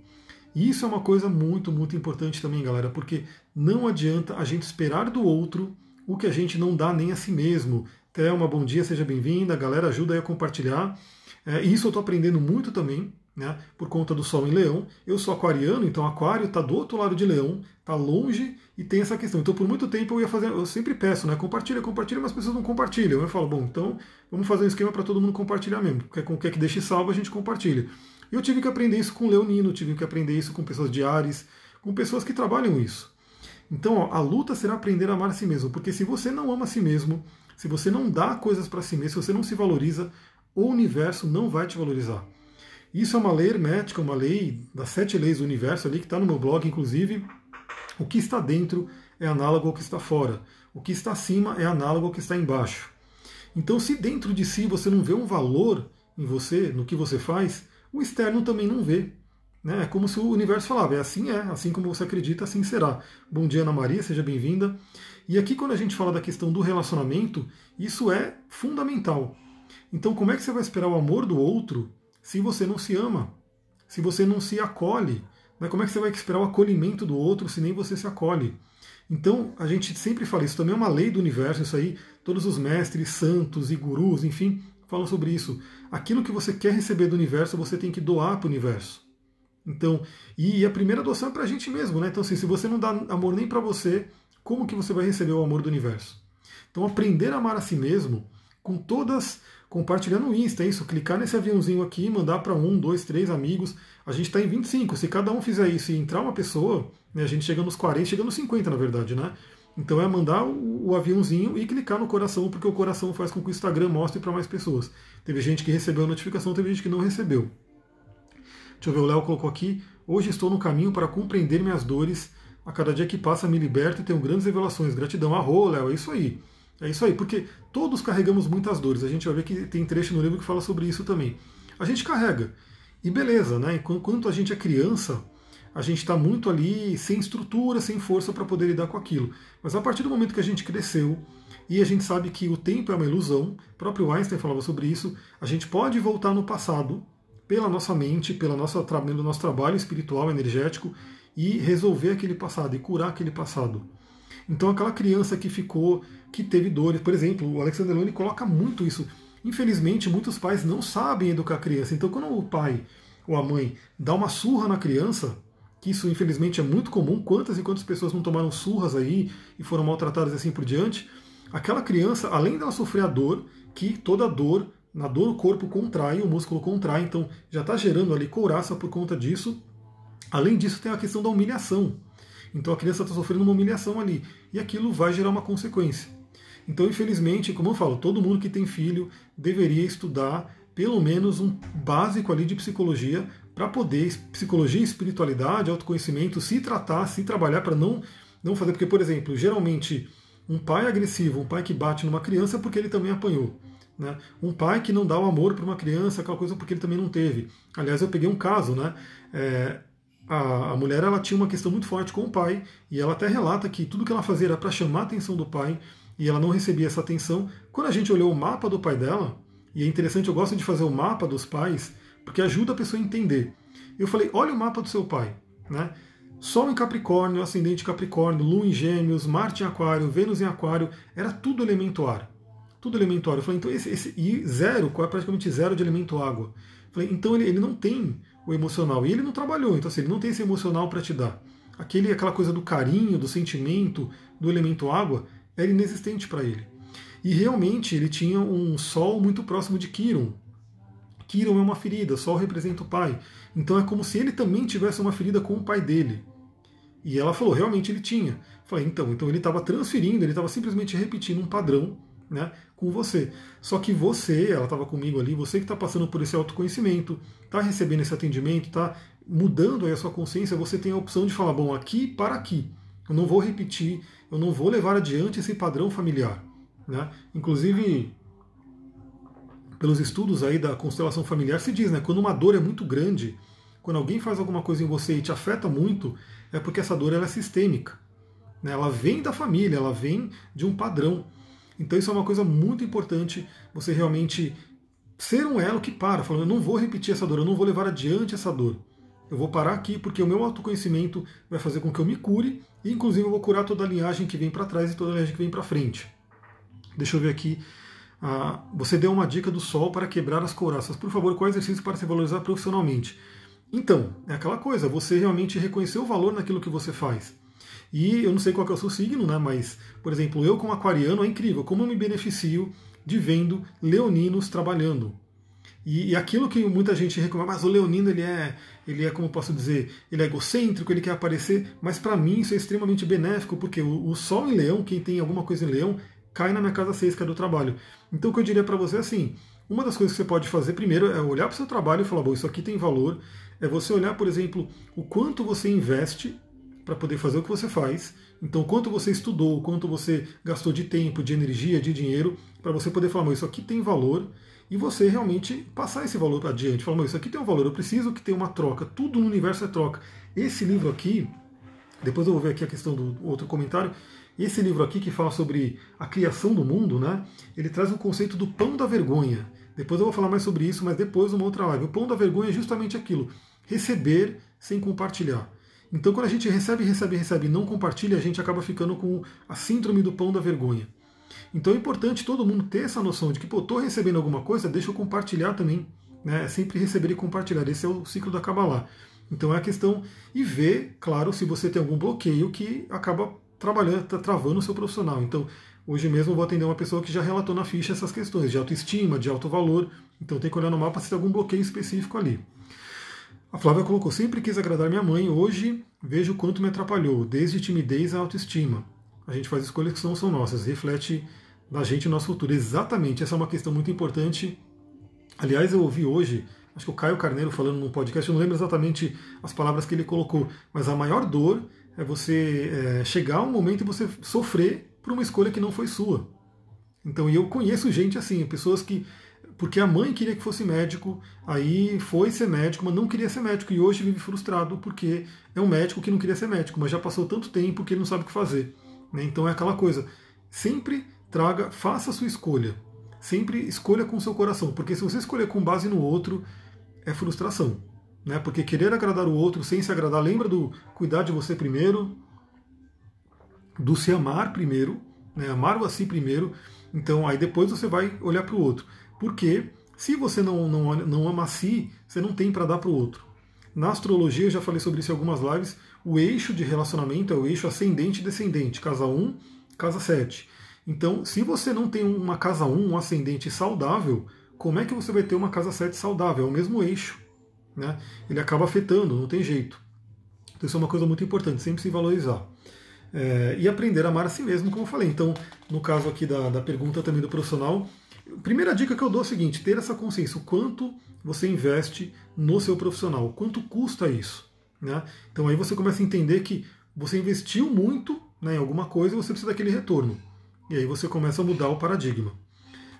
E isso é uma coisa muito, muito importante também, galera, porque não adianta a gente esperar do outro o que a gente não dá nem a si mesmo. Thelma, bom dia, seja bem-vinda. Galera, ajuda aí a compartilhar. É, isso eu estou aprendendo muito também, né, por conta do Sol em Leão. Eu sou aquariano, então Aquário está do outro lado de Leão, está longe e tem essa questão. Então, por muito tempo eu ia fazer, eu sempre peço, né, compartilha, compartilha, mas as pessoas não compartilham. Eu falo, bom, então vamos fazer um esquema para todo mundo compartilhar mesmo. Quer, quer que deixe salvo, a gente compartilha. Eu tive que aprender isso com Leonino, tive que aprender isso com pessoas de Ares, com pessoas que trabalham isso. Então, ó, a luta será aprender a amar a si mesmo, porque se você não ama a si mesmo, se você não dá coisas para si mesmo, se você não se valoriza, o universo não vai te valorizar. Isso é uma lei hermética, uma lei das sete leis do universo ali, que está no meu blog, inclusive. O que está dentro é análogo ao que está fora. O que está acima é análogo ao que está embaixo. Então, se dentro de si você não vê um valor em você, no que você faz, o externo também não vê. Né? É como se o universo falava, é assim é, assim como você acredita, assim será. Bom dia, Ana Maria, seja bem-vinda. E aqui, quando a gente fala da questão do relacionamento, isso é fundamental. Então, como é que você vai esperar o amor do outro se você não se ama? Se você não se acolhe? Né? Como é que você vai esperar o acolhimento do outro se nem você se acolhe? Então, a gente sempre fala, isso também é uma lei do universo, isso aí, todos os mestres, santos e gurus, enfim, falam sobre isso. Aquilo que você quer receber do universo, você tem que doar para o universo. Então, e a primeira doação é para a gente mesmo, né? Então, assim, se você não dá amor nem para você, como que você vai receber o amor do universo? Então, aprender a amar a si mesmo, com todas, compartilhando no Insta, é isso, clicar nesse aviãozinho aqui, mandar para um, dois, três amigos. A gente está em 25. Se cada um fizer isso e entrar uma pessoa, né, a gente chega nos 40, chega nos 50, na verdade, né? Então é mandar o, o, aviãozinho e clicar no coração, porque o coração faz com que o Instagram mostre para mais pessoas. Teve gente que recebeu a notificação, teve gente que não recebeu. Deixa eu ver, o Léo colocou aqui. Hoje estou no caminho para compreender minhas dores. A cada dia que passa me liberto e tenho grandes revelações. Gratidão. Arro, Léo, é isso aí. É isso aí, porque todos carregamos muitas dores. A gente vai ver que tem trecho no livro que fala sobre isso também. A gente carrega. E beleza, né? Enquanto a gente é criança, a gente está muito ali sem estrutura, sem força para poder lidar com aquilo. Mas a partir do momento que a gente cresceu e a gente sabe que o tempo é uma ilusão, o próprio Einstein falava sobre isso, a gente pode voltar no passado pela nossa mente, pela nossa, pelo nosso trabalho espiritual, energético e resolver aquele passado e curar aquele passado. Então aquela criança que ficou, que teve dores, por exemplo, o Alexander Lone coloca muito isso. Infelizmente, muitos pais não sabem educar a criança. Então quando o pai ou a mãe dá uma surra na criança, que isso infelizmente é muito comum, quantas e quantas pessoas não tomaram surras aí e foram maltratadas assim por diante, aquela criança, além dela sofrer a dor, que toda dor, na dor o corpo contrai, o músculo contrai, então já está gerando ali couraça por conta disso. Além disso, tem a questão da humilhação. Então a criança está sofrendo uma humilhação ali, e aquilo vai gerar uma consequência. Então, infelizmente, como eu falo, todo mundo que tem filho deveria estudar pelo menos um básico ali de psicologia para poder, psicologia, espiritualidade, autoconhecimento, se tratar, se trabalhar para não, não fazer. Porque, por exemplo, geralmente um pai agressivo, um pai que bate numa criança porque ele também apanhou. Né? Um pai que não dá o amor para uma criança, aquela coisa porque ele também não teve. Aliás, eu peguei um caso, né? É, a, a, mulher ela tinha uma questão muito forte com o pai e ela até relata que tudo que ela fazia era para chamar a atenção do pai e ela não recebia essa atenção. Quando a gente olhou o mapa do pai dela, e é interessante, eu gosto de fazer o mapa dos pais, porque ajuda a pessoa a entender. Eu falei, olha o mapa do seu pai, né? Sol em Capricórnio, ascendente Capricórnio, Lua em Gêmeos, Marte em Aquário, Vênus em Aquário, era tudo elemento ar. Tudo elemento ar. Eu falei, então esse, esse e zero, é praticamente zero de elemento água. Eu falei, então ele, ele não tem o emocional. E ele não trabalhou, então assim, ele não tem esse emocional para te dar. Aquele, aquela coisa do carinho, do sentimento, do elemento água, era inexistente para ele. E realmente ele tinha um Sol muito próximo de Quiron. Quiron é uma ferida, Sol representa o pai. Então é como se ele também tivesse uma ferida com o pai dele. E ela falou, realmente ele tinha. falei, então, então ele estava transferindo, ele estava simplesmente repetindo um padrão né, com você. Só que você, ela estava comigo ali, você que está passando por esse autoconhecimento, está recebendo esse atendimento, está mudando aí a sua consciência, você tem a opção de falar, bom, aqui para aqui. Eu não vou repetir, eu não vou levar adiante esse padrão familiar. Né? Inclusive, pelos estudos aí da constelação familiar, se diz, né, quando uma dor é muito grande, quando alguém faz alguma coisa em você e te afeta muito, é porque essa dor ela é sistêmica. Né? Ela vem da família, ela vem de um padrão. Então isso é uma coisa muito importante, você realmente ser um elo que para, falando, eu não vou repetir essa dor, eu não vou levar adiante essa dor. Eu vou parar aqui porque o meu autoconhecimento vai fazer com que eu me cure e inclusive eu vou curar toda a linhagem que vem para trás e toda a linhagem que vem para frente. Deixa eu ver aqui. Ah, você deu uma dica do sol para quebrar as couraças. Por favor, qual exercício para se valorizar profissionalmente? Então, é aquela coisa, você realmente reconhecer o valor naquilo que você faz. E eu não sei qual é o seu signo, né? Mas, por exemplo, eu como aquariano é incrível, como eu me beneficio de vendo leoninos trabalhando. E, e, aquilo que muita gente reclama, mas o leonino ele é, ele é como posso dizer, ele é egocêntrico, ele quer aparecer, mas para mim isso é extremamente benéfico, porque o, o, sol em leão, quem tem alguma coisa em leão, cai na minha casa 6, que é do trabalho. Então o que eu diria para você é assim, uma das coisas que você pode fazer primeiro é olhar para o seu trabalho e falar, bom, isso aqui tem valor, é você olhar, por exemplo, o quanto você investe para poder fazer o que você faz. Então, quanto você estudou, quanto você gastou de tempo, de energia, de dinheiro, para você poder falar, isso aqui tem valor, e você realmente passar esse valor adiante. Falar, isso aqui tem um valor, eu preciso que tenha uma troca. Tudo no universo é troca. Esse livro aqui, depois eu vou ver aqui a questão do outro comentário. Esse livro aqui que fala sobre a criação do mundo, né? Ele traz o conceito do pão da vergonha. Depois eu vou falar mais sobre isso, mas depois numa outra live. O pão da vergonha é justamente aquilo receber sem compartilhar. Então, quando a gente recebe, recebe, recebe e não compartilha, a gente acaba ficando com a síndrome do pão da vergonha. Então é importante todo mundo ter essa noção de que, pô, estou recebendo alguma coisa, deixa eu compartilhar também. Né? É sempre receber e compartilhar. Esse é o ciclo da Kabbalah. Então é a questão e ver, claro, se você tem algum bloqueio que acaba trabalhando, tá travando o seu profissional. Então, hoje mesmo eu vou atender uma pessoa que já relatou na ficha essas questões de autoestima, de alto valor. Então tem que olhar no mapa se tem algum bloqueio específico ali. A Flávia colocou: sempre quis agradar minha mãe, hoje vejo o quanto me atrapalhou, desde timidez à autoestima. A gente faz escolhas que não são nossas, reflete na gente no nosso futuro. Exatamente, essa é uma questão muito importante. Aliás, eu ouvi hoje, acho que o Caio Carneiro falando no podcast, eu não lembro exatamente as palavras que ele colocou, mas a maior dor é você é, chegar a um momento e você sofrer por uma escolha que não foi sua. Então, e eu conheço gente assim, pessoas que porque a mãe queria que fosse médico, aí foi ser médico, mas não queria ser médico e hoje vive frustrado porque é um médico que não queria ser médico, mas já passou tanto tempo que ele não sabe o que fazer. Né? Então é aquela coisa, sempre traga, faça a sua escolha, sempre escolha com o seu coração, porque se você escolher com base no outro, é frustração. Né? Porque querer agradar o outro sem se agradar, lembra do cuidar de você primeiro, do se amar primeiro, né? amar o a si primeiro, então aí depois você vai olhar para o outro. Porque se você não, não, não ama a si, você não tem para dar para o outro. Na astrologia, eu já falei sobre isso em algumas lives, o eixo de relacionamento é o eixo ascendente e descendente, casa 1, casa 7. Então, se você não tem uma casa 1, um ascendente saudável, como é que você vai ter uma casa 7 saudável? É o mesmo eixo. Né? Ele acaba afetando, não tem jeito. Então, isso é uma coisa muito importante, sempre se valorizar. É, e aprender a amar a si mesmo, como eu falei. Então, no caso aqui da, da pergunta também do profissional, Primeira dica que eu dou é a seguinte: ter essa consciência, o quanto você investe no seu profissional, o quanto custa isso. Né? Então aí você começa a entender que você investiu muito né, em alguma coisa e você precisa daquele retorno. E aí você começa a mudar o paradigma.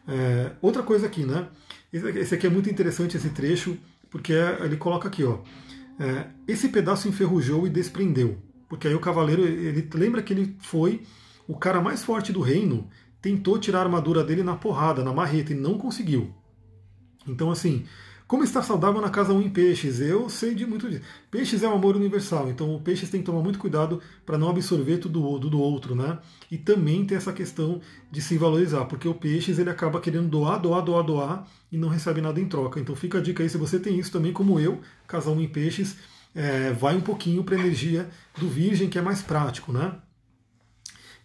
É, outra coisa aqui, né? Esse aqui é muito interessante, esse trecho, porque é, ele coloca aqui, ó. É, esse pedaço enferrujou e desprendeu. Porque aí o cavaleiro, ele lembra que ele foi o cara mais forte do reino tentou tirar a armadura dele na porrada, na marreta, e não conseguiu. Então, assim, como estar saudável na casa 1 em peixes? Eu sei de muito disso. Peixes é um amor universal, então o peixes tem que tomar muito cuidado para não absorver tudo do, do outro, né? E também tem essa questão de se valorizar, porque o peixes ele acaba querendo doar, doar, doar, doar e não recebe nada em troca. Então fica a dica aí, se você tem isso também, como eu, casa 1 em peixes, é, vai um pouquinho para a energia do virgem, que é mais prático, né?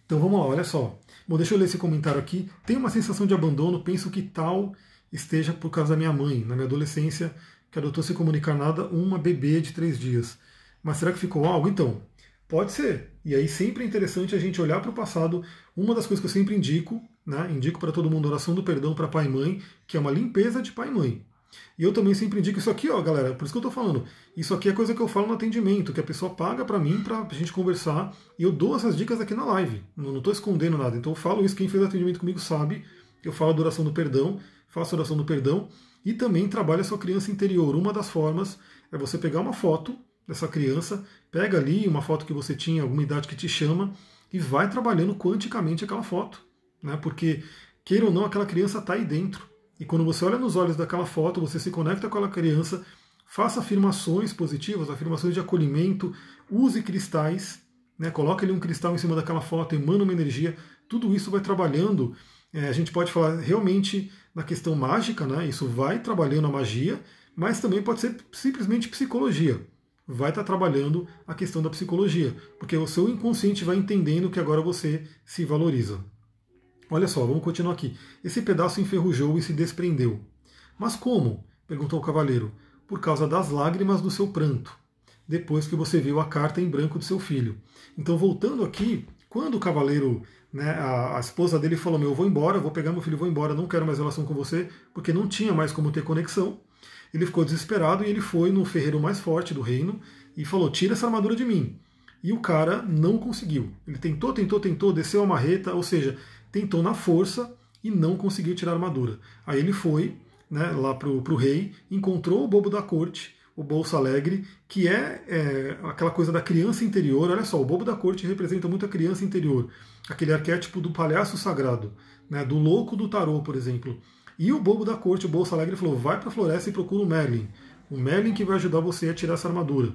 Então vamos lá, olha só. Bom, deixa eu ler esse comentário aqui. Tenho uma sensação de abandono, penso que tal esteja por causa da minha mãe. Na minha adolescência, que adotou sem comunicar nada, uma bebê de três dias. Mas será que ficou algo? Então, pode ser. E aí sempre é interessante a gente olhar para o passado. Uma das coisas que eu sempre indico, né, indico para todo mundo oração do perdão para pai e mãe, que é uma limpeza de pai e mãe. E eu também sempre indico isso aqui, ó, galera, por isso que eu tô falando. Isso aqui é coisa que eu falo no atendimento, que a pessoa paga para mim pra gente conversar, e eu dou essas dicas aqui na live. Não, não tô escondendo nada. Então eu falo isso, quem fez atendimento comigo sabe. Eu falo a oração do perdão, faço a oração do perdão e também trabalho a sua criança interior. Uma das formas é você pegar uma foto dessa criança, pega ali uma foto que você tinha, alguma idade que te chama, e vai trabalhando quanticamente aquela foto. Né? Porque, queira ou não, aquela criança está aí dentro. E quando você olha nos olhos daquela foto, você se conecta com aquela criança, faça afirmações positivas, afirmações de acolhimento, use cristais, né? coloque ali um cristal em cima daquela foto, emana uma energia, tudo isso vai trabalhando. É, a gente pode falar realmente na questão mágica, né? isso vai trabalhando a magia, mas também pode ser simplesmente psicologia. Vai estar trabalhando a questão da psicologia, porque o seu inconsciente vai entendendo que agora você se valoriza. Olha só, vamos continuar aqui. Esse pedaço enferrujou e se desprendeu. Mas como? perguntou o cavaleiro. Por causa das lágrimas do seu pranto, depois que você viu a carta em branco do seu filho. Então, voltando aqui, quando o cavaleiro, né, a, a esposa dele falou: Meu, eu vou embora, vou pegar meu filho, vou embora, não quero mais relação com você, porque não tinha mais como ter conexão. Ele ficou desesperado e ele foi no ferreiro mais forte do reino e falou: Tira essa armadura de mim. E o cara não conseguiu. Ele tentou, tentou, tentou, desceu a marreta, ou seja, tentou na força e não conseguiu tirar a armadura. Aí ele foi né, lá para o rei, encontrou o bobo da corte, o Bolsa Alegre, que é, é, aquela coisa da criança interior. Olha só, o bobo da corte representa muito a criança interior, aquele arquétipo do palhaço sagrado, né, do louco do tarô, por exemplo. E o bobo da corte, o Bolsa Alegre, falou: vai para a floresta e procura o Merlin. O Merlin que vai ajudar você a tirar essa armadura.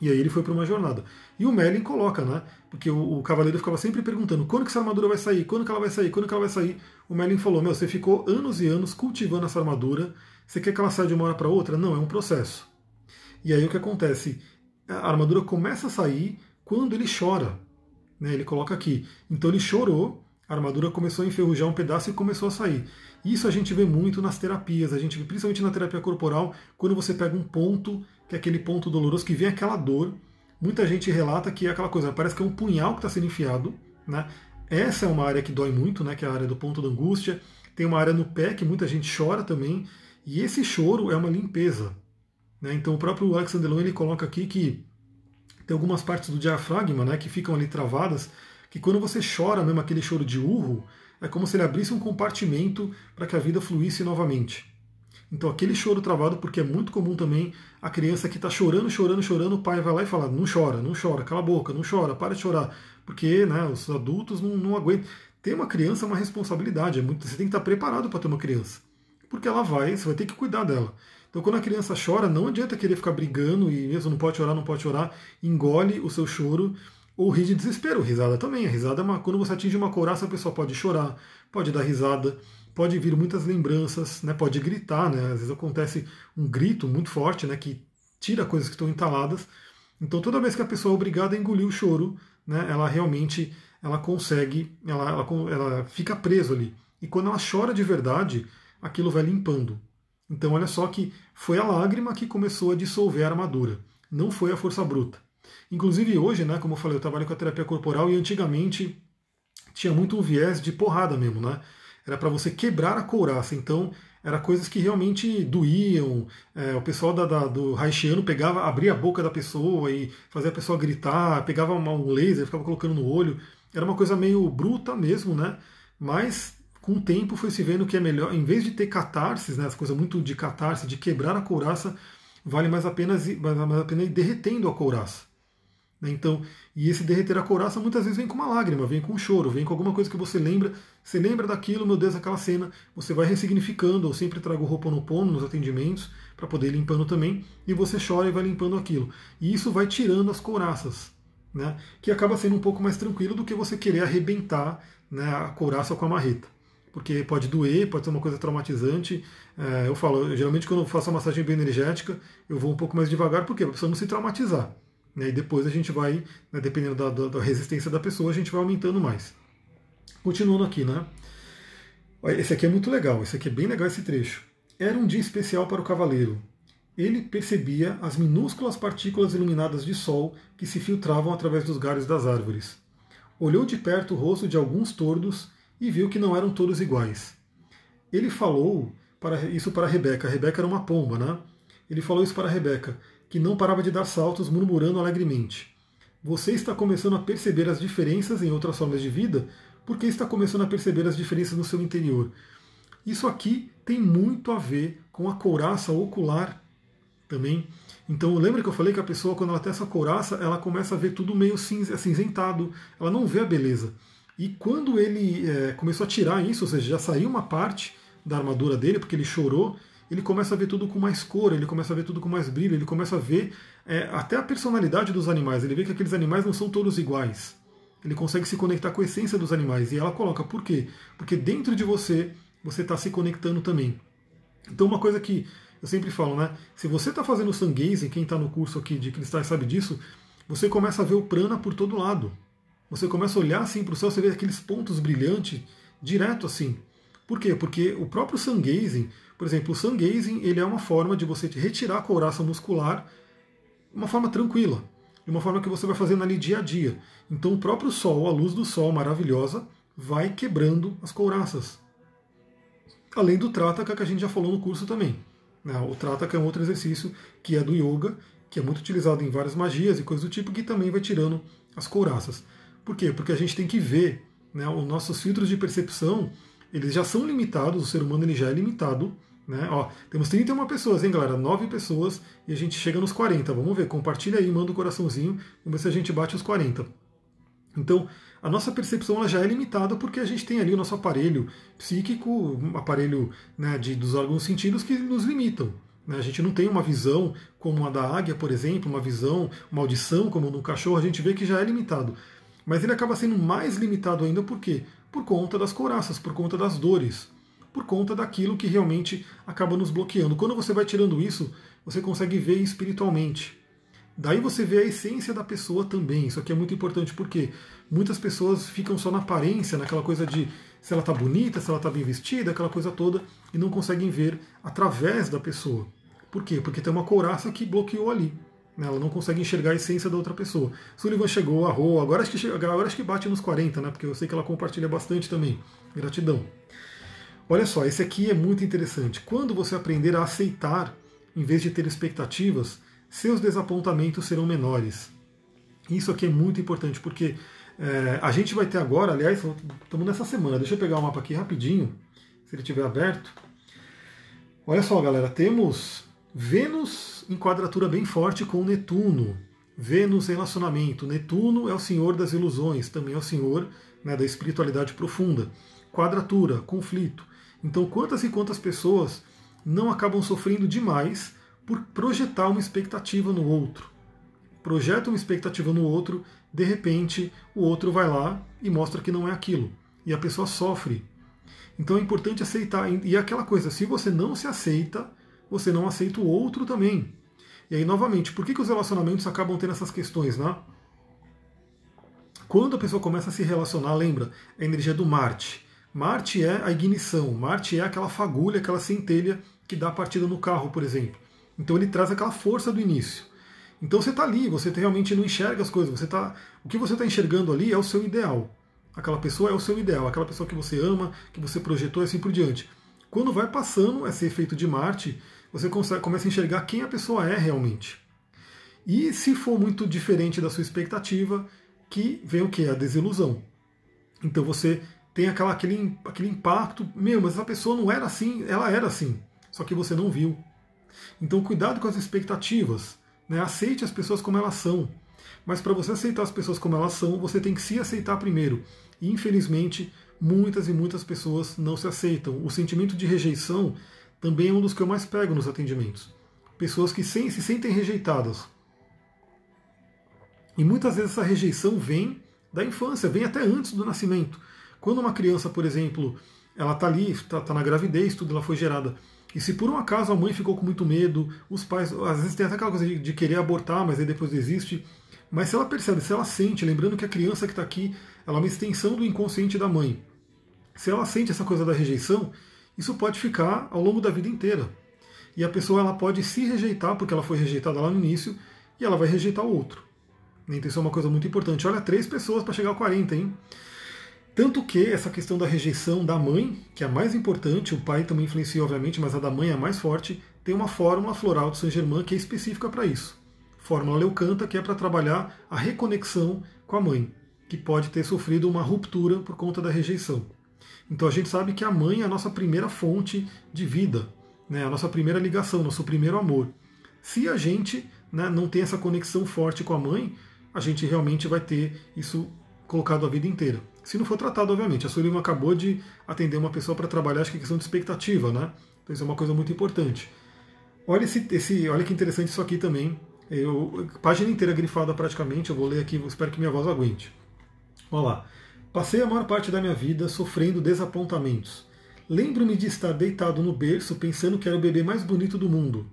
E aí ele foi para uma jornada. E o Merlin coloca, né? Porque o, o, cavaleiro ficava sempre perguntando quando que essa armadura vai sair, quando que ela vai sair, quando que ela vai sair. O Merlin falou: Meu, você ficou anos e anos cultivando essa armadura. Você quer que ela saia de uma hora para outra? Não, é um processo. E aí o que acontece? A armadura começa a sair quando ele chora. Né? Ele coloca aqui. Então ele chorou, a armadura começou a enferrujar um pedaço e começou a sair. Isso a gente vê muito nas terapias, a gente principalmente na terapia corporal, quando você pega um ponto, que é aquele ponto doloroso, que vem aquela dor. Muita gente relata que é aquela coisa, parece que é um punhal que está sendo enfiado. Né? Essa é uma área que dói muito, né? que é a área do ponto da angústia. Tem uma área no pé que muita gente chora também. E esse choro é uma limpeza. Né? Então o próprio Alexander Lowen ele coloca aqui que tem algumas partes do diafragma né, que ficam ali travadas, que quando você chora mesmo aquele choro de urro, é como se ele abrisse um compartimento para que a vida fluísse novamente. Então aquele choro travado, porque é muito comum também a criança que está chorando, chorando, chorando, o pai vai lá e fala, não chora, não chora, cala a boca, não chora, para de chorar. Porque né, os adultos não, não aguentam. Ter uma criança é uma responsabilidade, é muito, você tem que estar preparado para ter uma criança. Porque ela vai, você vai ter que cuidar dela. Então quando a criança chora, não adianta querer ficar brigando e mesmo não pode chorar, não pode chorar, engole o seu choro ou rir de desespero. Risada também. A risada é uma, quando você atinge uma couraça, a pessoa pode chorar, pode dar risada, pode vir muitas lembranças, né? pode gritar, né? Às vezes acontece um grito muito forte, né? Que tira coisas que estão entaladas. Então toda vez que a pessoa é obrigada a engolir o choro, né? Ela realmente ela consegue, ela, ela, ela fica preso ali. E quando ela chora de verdade, aquilo vai limpando. Então olha só que foi a lágrima que começou a dissolver a armadura, não foi a força bruta. Inclusive hoje, né, como eu falei, eu trabalho com a terapia corporal e antigamente tinha muito um viés de porrada mesmo, né? Era para você quebrar a couraça. Então, era coisas que realmente doíam. É, o pessoal da, da, do haitiano pegava, abria a boca da pessoa e fazia a pessoa gritar, pegava um laser, ficava colocando no olho. Era uma coisa meio bruta mesmo, né? Mas com o tempo foi se vendo que é melhor, em vez de ter catarses, né, essa coisa muito de catarse, de quebrar a couraça, vale mais a pena, mais a pena ir derretendo a couraça. Né? Então, e esse derreter a coraça muitas vezes vem com uma lágrima, vem com um choro, vem com alguma coisa que você lembra. Você lembra daquilo, meu Deus, aquela cena, você vai ressignificando. Eu sempre trago roupa no pono nos atendimentos para poder ir limpando também, e você chora e vai limpando aquilo. E isso vai tirando as couraças, né? que acaba sendo um pouco mais tranquilo do que você querer arrebentar né, a couraça com a marreta. Porque pode doer, pode ser uma coisa traumatizante. É, eu falo, geralmente quando eu faço a massagem bioenergética, eu vou um pouco mais devagar, por quê? Para a pessoa não se traumatizar. Né? E depois a gente vai, né, dependendo da, da, da, resistência da pessoa, a gente vai aumentando mais. Continuando aqui, né? Esse aqui é muito legal, esse aqui é bem legal esse trecho. Era um dia especial para o cavaleiro. Ele percebia as minúsculas partículas iluminadas de sol que se filtravam através dos galhos das árvores. Olhou de perto o rosto de alguns tordos e viu que não eram todos iguais. Ele falou para, isso para Rebeca. Rebeca era uma pomba, né? Ele falou isso para Rebeca, que não parava de dar saltos, murmurando alegremente. Você está começando a perceber as diferenças em outras formas de vida porque está começando a perceber as diferenças no seu interior. Isso aqui tem muito a ver com a couraça ocular também. Então lembra que eu falei que a pessoa, quando ela tem essa couraça, ela começa a ver tudo meio cinzentado, ela não vê a beleza. E quando ele é, começou a tirar isso, ou seja, já saiu uma parte da armadura dele, porque ele chorou, ele começa a ver tudo com mais cor, ele começa a ver tudo com mais brilho, ele começa a ver é, até a personalidade dos animais. Ele vê que aqueles animais não são todos iguais. Ele consegue se conectar com a essência dos animais. E ela coloca, por quê? Porque dentro de você, você está se conectando também. Então, uma coisa que eu sempre falo, né? Se você está fazendo sun gazing, quem está no curso aqui de cristais sabe disso, você começa a ver o prana por todo lado. Você começa a olhar assim para o céu, você vê aqueles pontos brilhantes direto assim. Por quê? Porque o próprio sun gazing, por exemplo, o sun gazing, ele é uma forma de você retirar a couraça muscular de uma forma tranquila, de uma forma que você vai fazendo ali dia a dia. Então o próprio sol, a luz do sol maravilhosa, vai quebrando as couraças. Além do Trataka que a gente já falou no curso também. Né? O Trataka é um outro exercício que é do yoga, que é muito utilizado em várias magias e coisas do tipo, que também vai tirando as couraças. Por quê? Porque a gente tem que ver, né, os nossos filtros de percepção, eles já são limitados, o ser humano ele já é limitado. Né? Ó, temos 31 pessoas, hein, galera? 9 pessoas e a gente chega nos 40. Vamos ver, compartilha aí, manda um coraçãozinho, vamos ver se a gente bate os 40. Então, a nossa percepção ela já é limitada porque a gente tem ali o nosso aparelho psíquico, um aparelho né, de, dos órgãos sentidos que nos limitam. Né? A gente não tem uma visão como a da águia, por exemplo, uma visão, uma audição como no cachorro, a gente vê que já é limitado. Mas ele acaba sendo mais limitado ainda por quê? Por conta das coraças, por conta das dores, por conta daquilo que realmente acaba nos bloqueando. Quando você vai tirando isso, você consegue ver espiritualmente. Daí você vê a essência da pessoa também. Isso aqui é muito importante porque muitas pessoas ficam só na aparência, naquela coisa de se ela está bonita, se ela está bem vestida, aquela coisa toda, e não conseguem ver através da pessoa. Por quê? Porque tem uma couraça que bloqueou ali. Né? Ela não consegue enxergar a essência da outra pessoa. Sullivan chegou, arrou, agora acho, que chega, agora acho que bate nos 40, né? porque eu sei que ela compartilha bastante também. Gratidão. Olha só, esse aqui é muito interessante. Quando você aprender a aceitar, em vez de ter expectativas, seus desapontamentos serão menores. Isso aqui é muito importante, porque é, a gente vai ter agora, aliás, estamos nessa semana, deixa eu pegar o mapa aqui rapidinho, se ele estiver aberto. Olha só, galera, temos Vênus em quadratura bem forte com Netuno. Vênus relacionamento. Netuno é o senhor das ilusões, também é o senhor né, da espiritualidade profunda. Quadratura, conflito. Então, quantas e quantas pessoas não acabam sofrendo demais por projetar uma expectativa no outro. Projeta uma expectativa no outro, de repente o outro vai lá e mostra que não é aquilo. E a pessoa sofre. Então é importante aceitar. E aquela coisa, se você não se aceita, você não aceita o outro também. E aí, novamente, por que, que os relacionamentos acabam tendo essas questões, né? Quando a pessoa começa a se relacionar, lembra, a energia do Marte. Marte é a ignição, Marte é aquela fagulha, aquela centelha que dá a partida no carro, por exemplo. Então ele traz aquela força do início. Então você está ali, você realmente não enxerga as coisas. Você tá, o que você está enxergando ali é o seu ideal. Aquela pessoa é o seu ideal, aquela pessoa que você ama, que você projetou e assim por diante. Quando vai passando esse efeito de Marte, você consegue, começa a enxergar quem a pessoa é realmente. E se for muito diferente da sua expectativa, que vem o que? A desilusão. Então você tem aquela, aquele, aquele impacto, meu, mas essa pessoa não era assim, ela era assim, só que você não viu. Então, cuidado com as expectativas. Né? Aceite as pessoas como elas são. Mas para você aceitar as pessoas como elas são, você tem que se aceitar primeiro. E, infelizmente, muitas e muitas pessoas não se aceitam. O sentimento de rejeição também é um dos que eu mais pego nos atendimentos. Pessoas que se sentem rejeitadas. E muitas vezes essa rejeição vem da infância, vem até antes do nascimento. Quando uma criança, por exemplo, ela está ali, está tá na gravidez, tudo, ela foi gerada e se por um acaso a mãe ficou com muito medo, os pais, às vezes tem até aquela coisa de, de querer abortar, mas aí depois desiste. Mas se ela percebe, se ela sente, lembrando que a criança que está aqui, ela é uma extensão do inconsciente da mãe. Se ela sente essa coisa da rejeição, isso pode ficar ao longo da vida inteira. E a pessoa ela pode se rejeitar, porque ela foi rejeitada lá no início, e ela vai rejeitar o outro. Então isso é uma coisa muito importante. Olha, três pessoas para chegar ao 40, hein? Tanto que essa questão da rejeição da mãe, que é a mais importante, o pai também influencia, obviamente, mas a da mãe é a mais forte, tem uma fórmula floral de Saint-Germain que é específica para isso. Fórmula Leucanta, que é para trabalhar a reconexão com a mãe, que pode ter sofrido uma ruptura por conta da rejeição. Então a gente sabe que a mãe é a nossa primeira fonte de vida, né, a nossa primeira ligação, nosso primeiro amor. Se a gente né, não tem essa conexão forte com a mãe, a gente realmente vai ter isso colocado a vida inteira. Se não for tratado, obviamente. A Sullivan acabou de atender uma pessoa para trabalhar, acho que é questão de expectativa, né? Então isso é uma coisa muito importante. Olha, esse, esse, olha que interessante isso aqui também. Eu, página inteira grifada praticamente, eu vou ler aqui, espero que minha voz aguente. Olha lá. Passei a maior parte da minha vida sofrendo desapontamentos. Lembro-me de estar deitado no berço pensando que era o bebê mais bonito do mundo.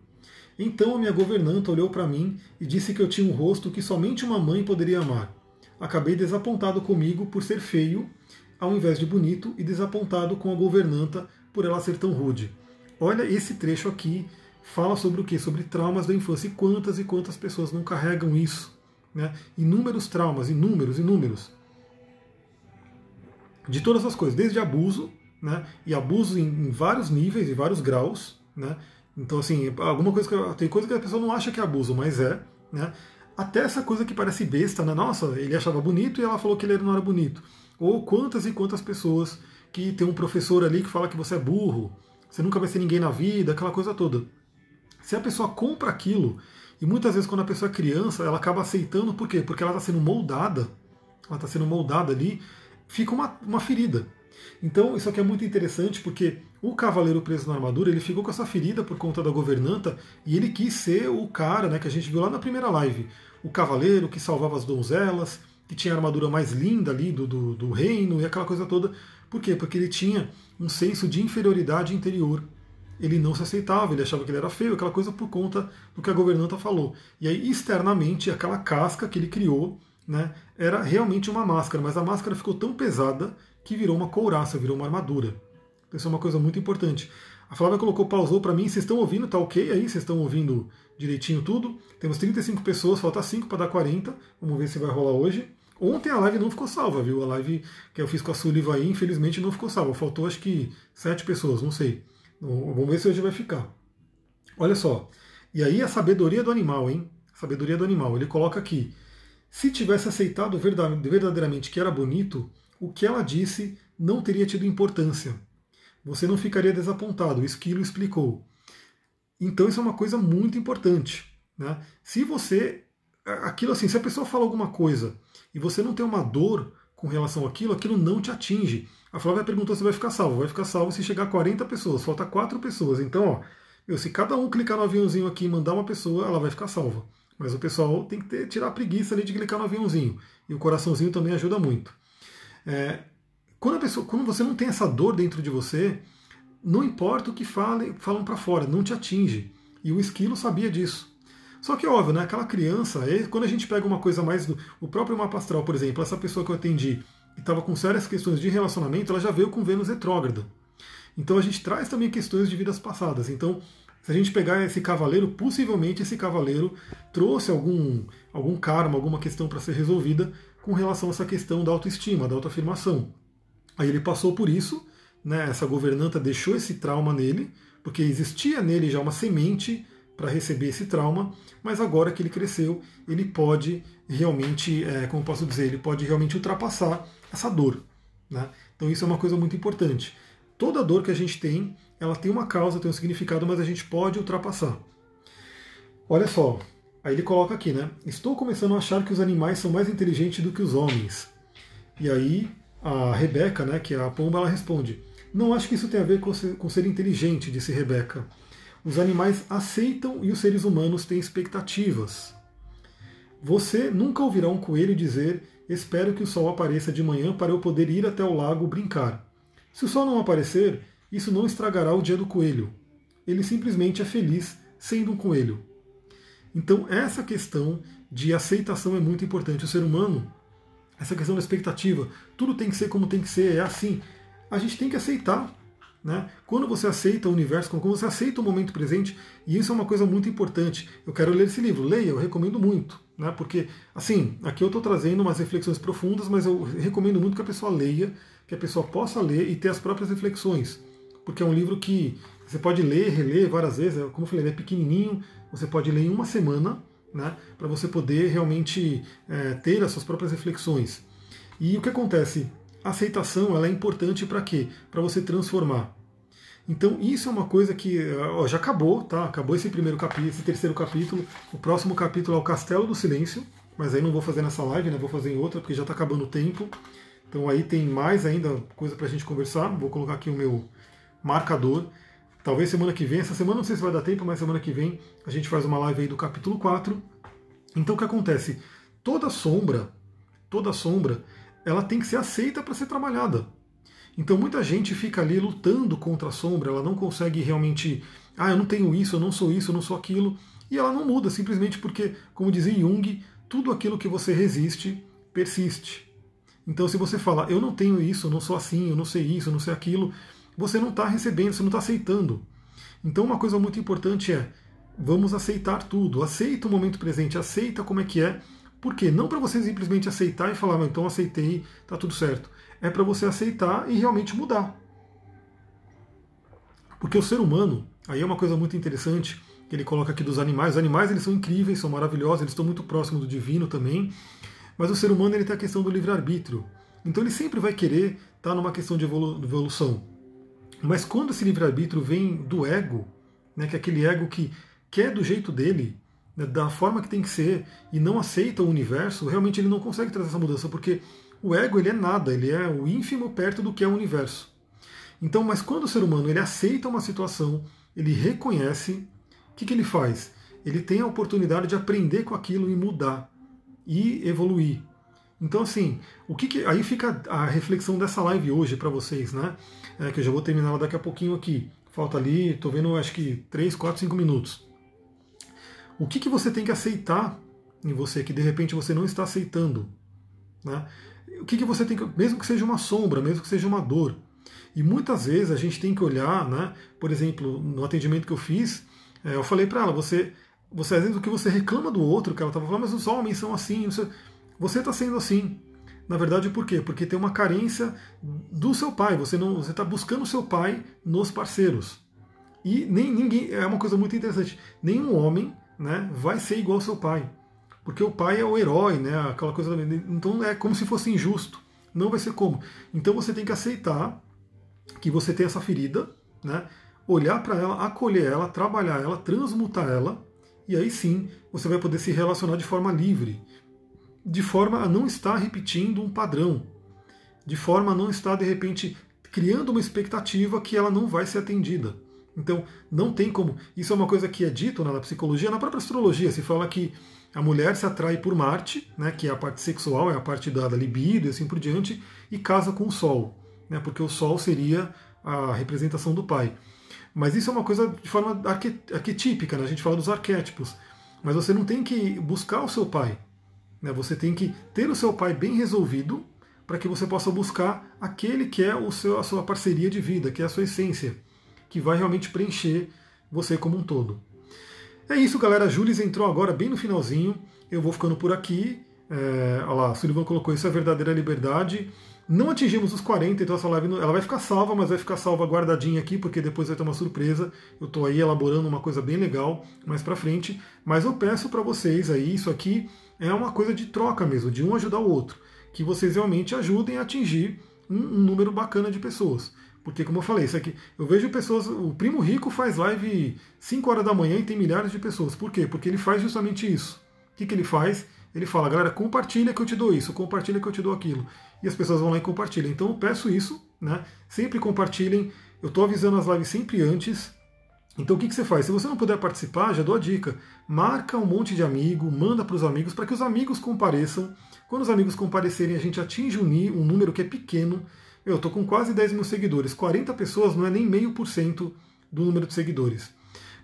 Então a minha governanta olhou para mim e disse que eu tinha um rosto que somente uma mãe poderia amar. Acabei desapontado comigo por ser feio, ao invés de bonito, e desapontado com a governanta por ela ser tão rude. Olha esse trecho aqui, fala sobre o que? Sobre traumas da infância. E quantas e quantas pessoas não carregam isso? Né? Inúmeros traumas, inúmeros, inúmeros de todas as coisas, desde abuso, né, e abuso em, em vários níveis e vários graus, né, então assim, alguma coisa que tem coisa que a pessoa não acha que é abuso, mas é, né, até essa coisa que parece besta, né, nossa, ele achava bonito e ela falou que ele não era bonito, ou quantas e quantas pessoas que tem um professor ali que fala que você é burro, você nunca vai ser ninguém na vida, aquela coisa toda. Se a pessoa compra aquilo, e muitas vezes quando a pessoa é criança, ela acaba aceitando, por quê? Porque ela está sendo moldada, ela está sendo moldada ali fica uma, uma ferida. Então, isso aqui é muito interessante porque o cavaleiro preso na armadura ele ficou com essa ferida por conta da governanta e ele quis ser o cara né, que a gente viu lá na primeira live. O cavaleiro que salvava as donzelas, que tinha a armadura mais linda ali do, do, do reino e aquela coisa toda. Por quê? Porque ele tinha um senso de inferioridade interior. Ele não se aceitava, ele achava que ele era feio, aquela coisa por conta do que a governanta falou. E aí, externamente, aquela casca que ele criou né, era realmente uma máscara, mas a máscara ficou tão pesada que virou uma couraça, virou uma armadura. Isso é uma coisa muito importante. A Flávia colocou, pausou para mim, vocês estão ouvindo, tá ok aí? Vocês estão ouvindo direitinho tudo? Temos 35 pessoas, falta 5 para dar 40. Vamos ver se vai rolar hoje. Ontem a live não ficou salva, viu? A live que eu fiz com a Sullivan aí, infelizmente não ficou salva. Faltou acho que 7 pessoas, não sei. Vamos ver se hoje vai ficar. Olha só. E aí a sabedoria do animal, hein? Sabedoria do animal. Ele coloca aqui. Se tivesse aceitado verdadeiramente que era bonito, o que ela disse não teria tido importância. Você não ficaria desapontado, o esquilo explicou. Então isso é uma coisa muito importante. Né? Se você. Aquilo assim, se a pessoa fala alguma coisa e você não tem uma dor com relação àquilo, aquilo não te atinge. A Flávia perguntou se vai ficar salvo. Vai ficar salvo se chegar a 40 pessoas. Falta 4 pessoas. Então, ó, se cada um clicar no aviãozinho aqui e mandar uma pessoa, ela vai ficar salva. Mas o pessoal tem que ter, tirar a preguiça ali de clicar no aviãozinho. E o coraçãozinho também ajuda muito. É, quando, a pessoa, quando você não tem essa dor dentro de você, não importa o que fale, falam para fora, não te atinge. E o esquilo sabia disso. Só que, óbvio, né, aquela criança, quando a gente pega uma coisa mais do. O próprio mapa astral, por exemplo, essa pessoa que eu atendi que estava com sérias questões de relacionamento, ela já veio com Vênus retrógrada. Então a gente traz também questões de vidas passadas. Então se a gente pegar esse cavaleiro, possivelmente esse cavaleiro trouxe algum, algum karma, alguma questão para ser resolvida com relação a essa questão da autoestima, da autoafirmação. Aí ele passou por isso, né, essa governanta deixou esse trauma nele, porque existia nele já uma semente para receber esse trauma, mas agora que ele cresceu, ele pode realmente, é, como posso dizer, ele pode realmente ultrapassar essa dor. Né? Então isso é uma coisa muito importante. Toda dor que a gente tem, ela tem uma causa, tem um significado, mas a gente pode ultrapassar. Olha só, aí ele coloca aqui, né? Estou começando a achar que os animais são mais inteligentes do que os homens. E aí a Rebeca, né, que é a pomba, ela responde: Não acho que isso tenha a ver com ser, com ser inteligente, disse Rebeca. Os animais aceitam e os seres humanos têm expectativas. Você nunca ouvirá um coelho dizer: Espero que o sol apareça de manhã para eu poder ir até o lago brincar. Se o sol não aparecer, isso não estragará o dia do coelho. Ele simplesmente é feliz sendo um coelho. Então, essa questão de aceitação é muito importante. O ser humano, essa questão da expectativa, tudo tem que ser como tem que ser, é assim. A gente tem que aceitar. Né? Quando você aceita o universo, quando você aceita o momento presente, e isso é uma coisa muito importante. Eu quero ler esse livro, leia, eu recomendo muito. Né? Porque, assim, aqui eu estou trazendo umas reflexões profundas, mas eu recomendo muito que a pessoa leia, que a pessoa possa ler e ter as próprias reflexões. Porque é um livro que você pode ler, reler várias vezes, é, como eu falei, ele é pequenininho, você pode ler em uma semana, né? para você poder realmente é, ter as suas próprias reflexões. E o que acontece? A aceitação ela é importante para quê? Para você transformar. Então isso é uma coisa que ó, já acabou, tá? Acabou esse primeiro capítulo, esse terceiro capítulo. O próximo capítulo é o Castelo do Silêncio, mas aí não vou fazer nessa live, né? Vou fazer em outra porque já está acabando o tempo. Então aí tem mais ainda coisa para a gente conversar. Vou colocar aqui o meu marcador. Talvez semana que vem, essa semana não sei se vai dar tempo, mas semana que vem a gente faz uma live aí do capítulo 4. Então o que acontece? Toda sombra, toda sombra, ela tem que ser aceita para ser trabalhada. Então muita gente fica ali lutando contra a sombra, ela não consegue realmente, ah, eu não tenho isso, eu não sou isso, eu não sou aquilo, e ela não muda simplesmente porque, como dizia Jung, tudo aquilo que você resiste persiste. Então se você fala, eu não tenho isso, eu não sou assim, eu não sei isso, eu não sei aquilo, você não está recebendo, você não está aceitando. Então uma coisa muito importante é, vamos aceitar tudo, aceita o momento presente, aceita como é que é, por quê? Não para você simplesmente aceitar e falar, então aceitei, tá tudo certo. É para você aceitar e realmente mudar. Porque o ser humano, aí é uma coisa muito interessante que ele coloca aqui dos animais. Os animais eles são incríveis, são maravilhosos, eles estão muito próximos do divino também. Mas o ser humano ele tem a questão do livre-arbítrio. Então ele sempre vai querer estar tá numa questão de evolução. Mas quando esse livre-arbítrio vem do ego, né, que é aquele ego que quer do jeito dele, né, da forma que tem que ser e não aceita o universo, realmente ele não consegue trazer essa mudança, porque o ego ele é nada, ele é o ínfimo perto do que é o universo. Então, mas quando o ser humano ele aceita uma situação, ele reconhece, o que, que ele faz? Ele tem a oportunidade de aprender com aquilo e mudar e evoluir. Então, assim, o que, que aí fica a reflexão dessa live hoje para vocês, né? É, que eu já vou terminar daqui a pouquinho aqui. Falta ali, estou vendo acho que 3, 4, 5 minutos. O que, que você tem que aceitar em você que de repente você não está aceitando? Né? O que, que você tem que. Mesmo que seja uma sombra, mesmo que seja uma dor. E muitas vezes a gente tem que olhar, né? por exemplo, no atendimento que eu fiz, é, eu falei para ela: você, você, às vezes, o que você reclama do outro, que ela estava falando, mas os homens são assim, você está sendo assim. Na verdade, por quê? Porque tem uma carência do seu pai. Você não, você está buscando o seu pai nos parceiros. E nem ninguém é uma coisa muito interessante. Nenhum homem né, vai ser igual ao seu pai. Porque o pai é o herói, né, aquela coisa. Então é como se fosse injusto. Não vai ser como. Então você tem que aceitar que você tem essa ferida, né, olhar para ela, acolher ela, trabalhar ela, transmutar ela, e aí sim você vai poder se relacionar de forma livre, de forma a não estar repetindo um padrão, de forma a não estar de repente criando uma expectativa que ela não vai ser atendida. Então, não tem como. Isso é uma coisa que é dito né, na psicologia, na própria astrologia. Se fala que a mulher se atrai por Marte, né, que é a parte sexual, é a parte da, da libido e assim por diante, e casa com o Sol, né, porque o Sol seria a representação do pai. Mas isso é uma coisa de forma arquetípica, né? a gente fala dos arquétipos. Mas você não tem que buscar o seu pai. Né? Você tem que ter o seu pai bem resolvido para que você possa buscar aquele que é o seu, a sua parceria de vida, que é a sua essência que vai realmente preencher você como um todo. É isso, galera. A Jules entrou agora bem no finalzinho. Eu vou ficando por aqui. É, olha lá, Sullivan colocou isso é verdadeira liberdade. Não atingimos os 40, então essa live ela vai ficar salva, mas vai ficar salva guardadinha aqui, porque depois vai ter uma surpresa. Eu estou aí elaborando uma coisa bem legal mais para frente. Mas eu peço para vocês aí, isso aqui é uma coisa de troca mesmo, de um ajudar o outro. Que vocês realmente ajudem a atingir um, um número bacana de pessoas. Porque, como eu falei, isso aqui, eu vejo pessoas. O Primo Rico faz live 5 horas da manhã e tem milhares de pessoas. Por quê? Porque ele faz justamente isso. O que, que ele faz? Ele fala, galera, compartilha que eu te dou isso, compartilha que eu te dou aquilo. E as pessoas vão lá e compartilham. Então eu peço isso, né? Sempre compartilhem. Eu estou avisando as lives sempre antes. Então o que, que você faz? Se você não puder participar, já dou a dica. Marca um monte de amigo, manda para os amigos, para que os amigos compareçam. Quando os amigos comparecerem, a gente atinge um número que é pequeno eu estou com quase 10 mil seguidores. 40 pessoas não é nem meio por cento do número de seguidores.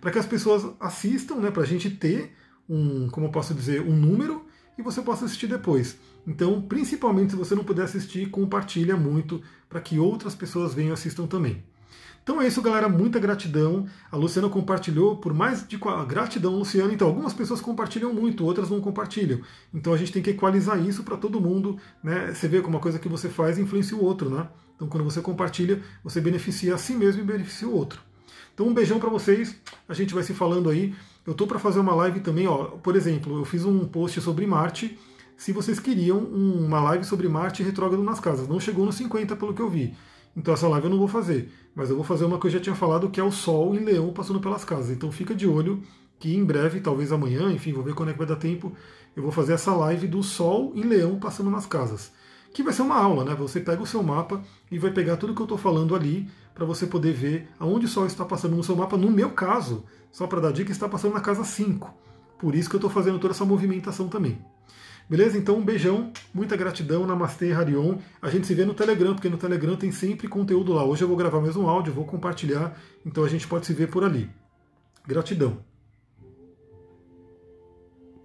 Para que as pessoas assistam, né, para a gente ter um, como eu posso dizer, um número e você possa assistir depois. Então, principalmente se você não puder assistir, compartilha muito para que outras pessoas venham e assistam também. Então é isso, galera. Muita gratidão. A Luciana compartilhou por mais de gratidão, Luciana. Então, algumas pessoas compartilham muito, outras não compartilham. Então a gente tem que equalizar isso para todo mundo. Né? Você vê como uma coisa que você faz influencia o outro, né? Então, quando você compartilha, você beneficia a si mesmo e beneficia o outro. Então, um beijão para vocês. A gente vai se falando aí. Eu tô para fazer uma live também, ó. Por exemplo, eu fiz um post sobre Marte. Se vocês queriam uma live sobre Marte retrógrado nas casas, não chegou nos 50 pelo que eu vi. Então essa live eu não vou fazer, mas eu vou fazer uma que eu já tinha falado, que é o Sol em Leão passando pelas casas. Então fica de olho que em breve, talvez amanhã, enfim, vou ver quando é que vai dar tempo, eu vou fazer essa live do Sol em Leão passando nas casas. Que vai ser uma aula, né? Você pega o seu mapa e vai pegar tudo que eu estou falando ali para você poder ver aonde o Sol está passando no seu mapa. No meu caso, só para dar dica, está passando na casa 5. Por isso que eu estou fazendo toda essa movimentação também. Beleza? Então um beijão, muita gratidão, Namastê, Harion. A gente se vê no Telegram, porque no Telegram tem sempre conteúdo lá. Hoje eu vou gravar mais um áudio, vou compartilhar, então a gente pode se ver por ali. Gratidão.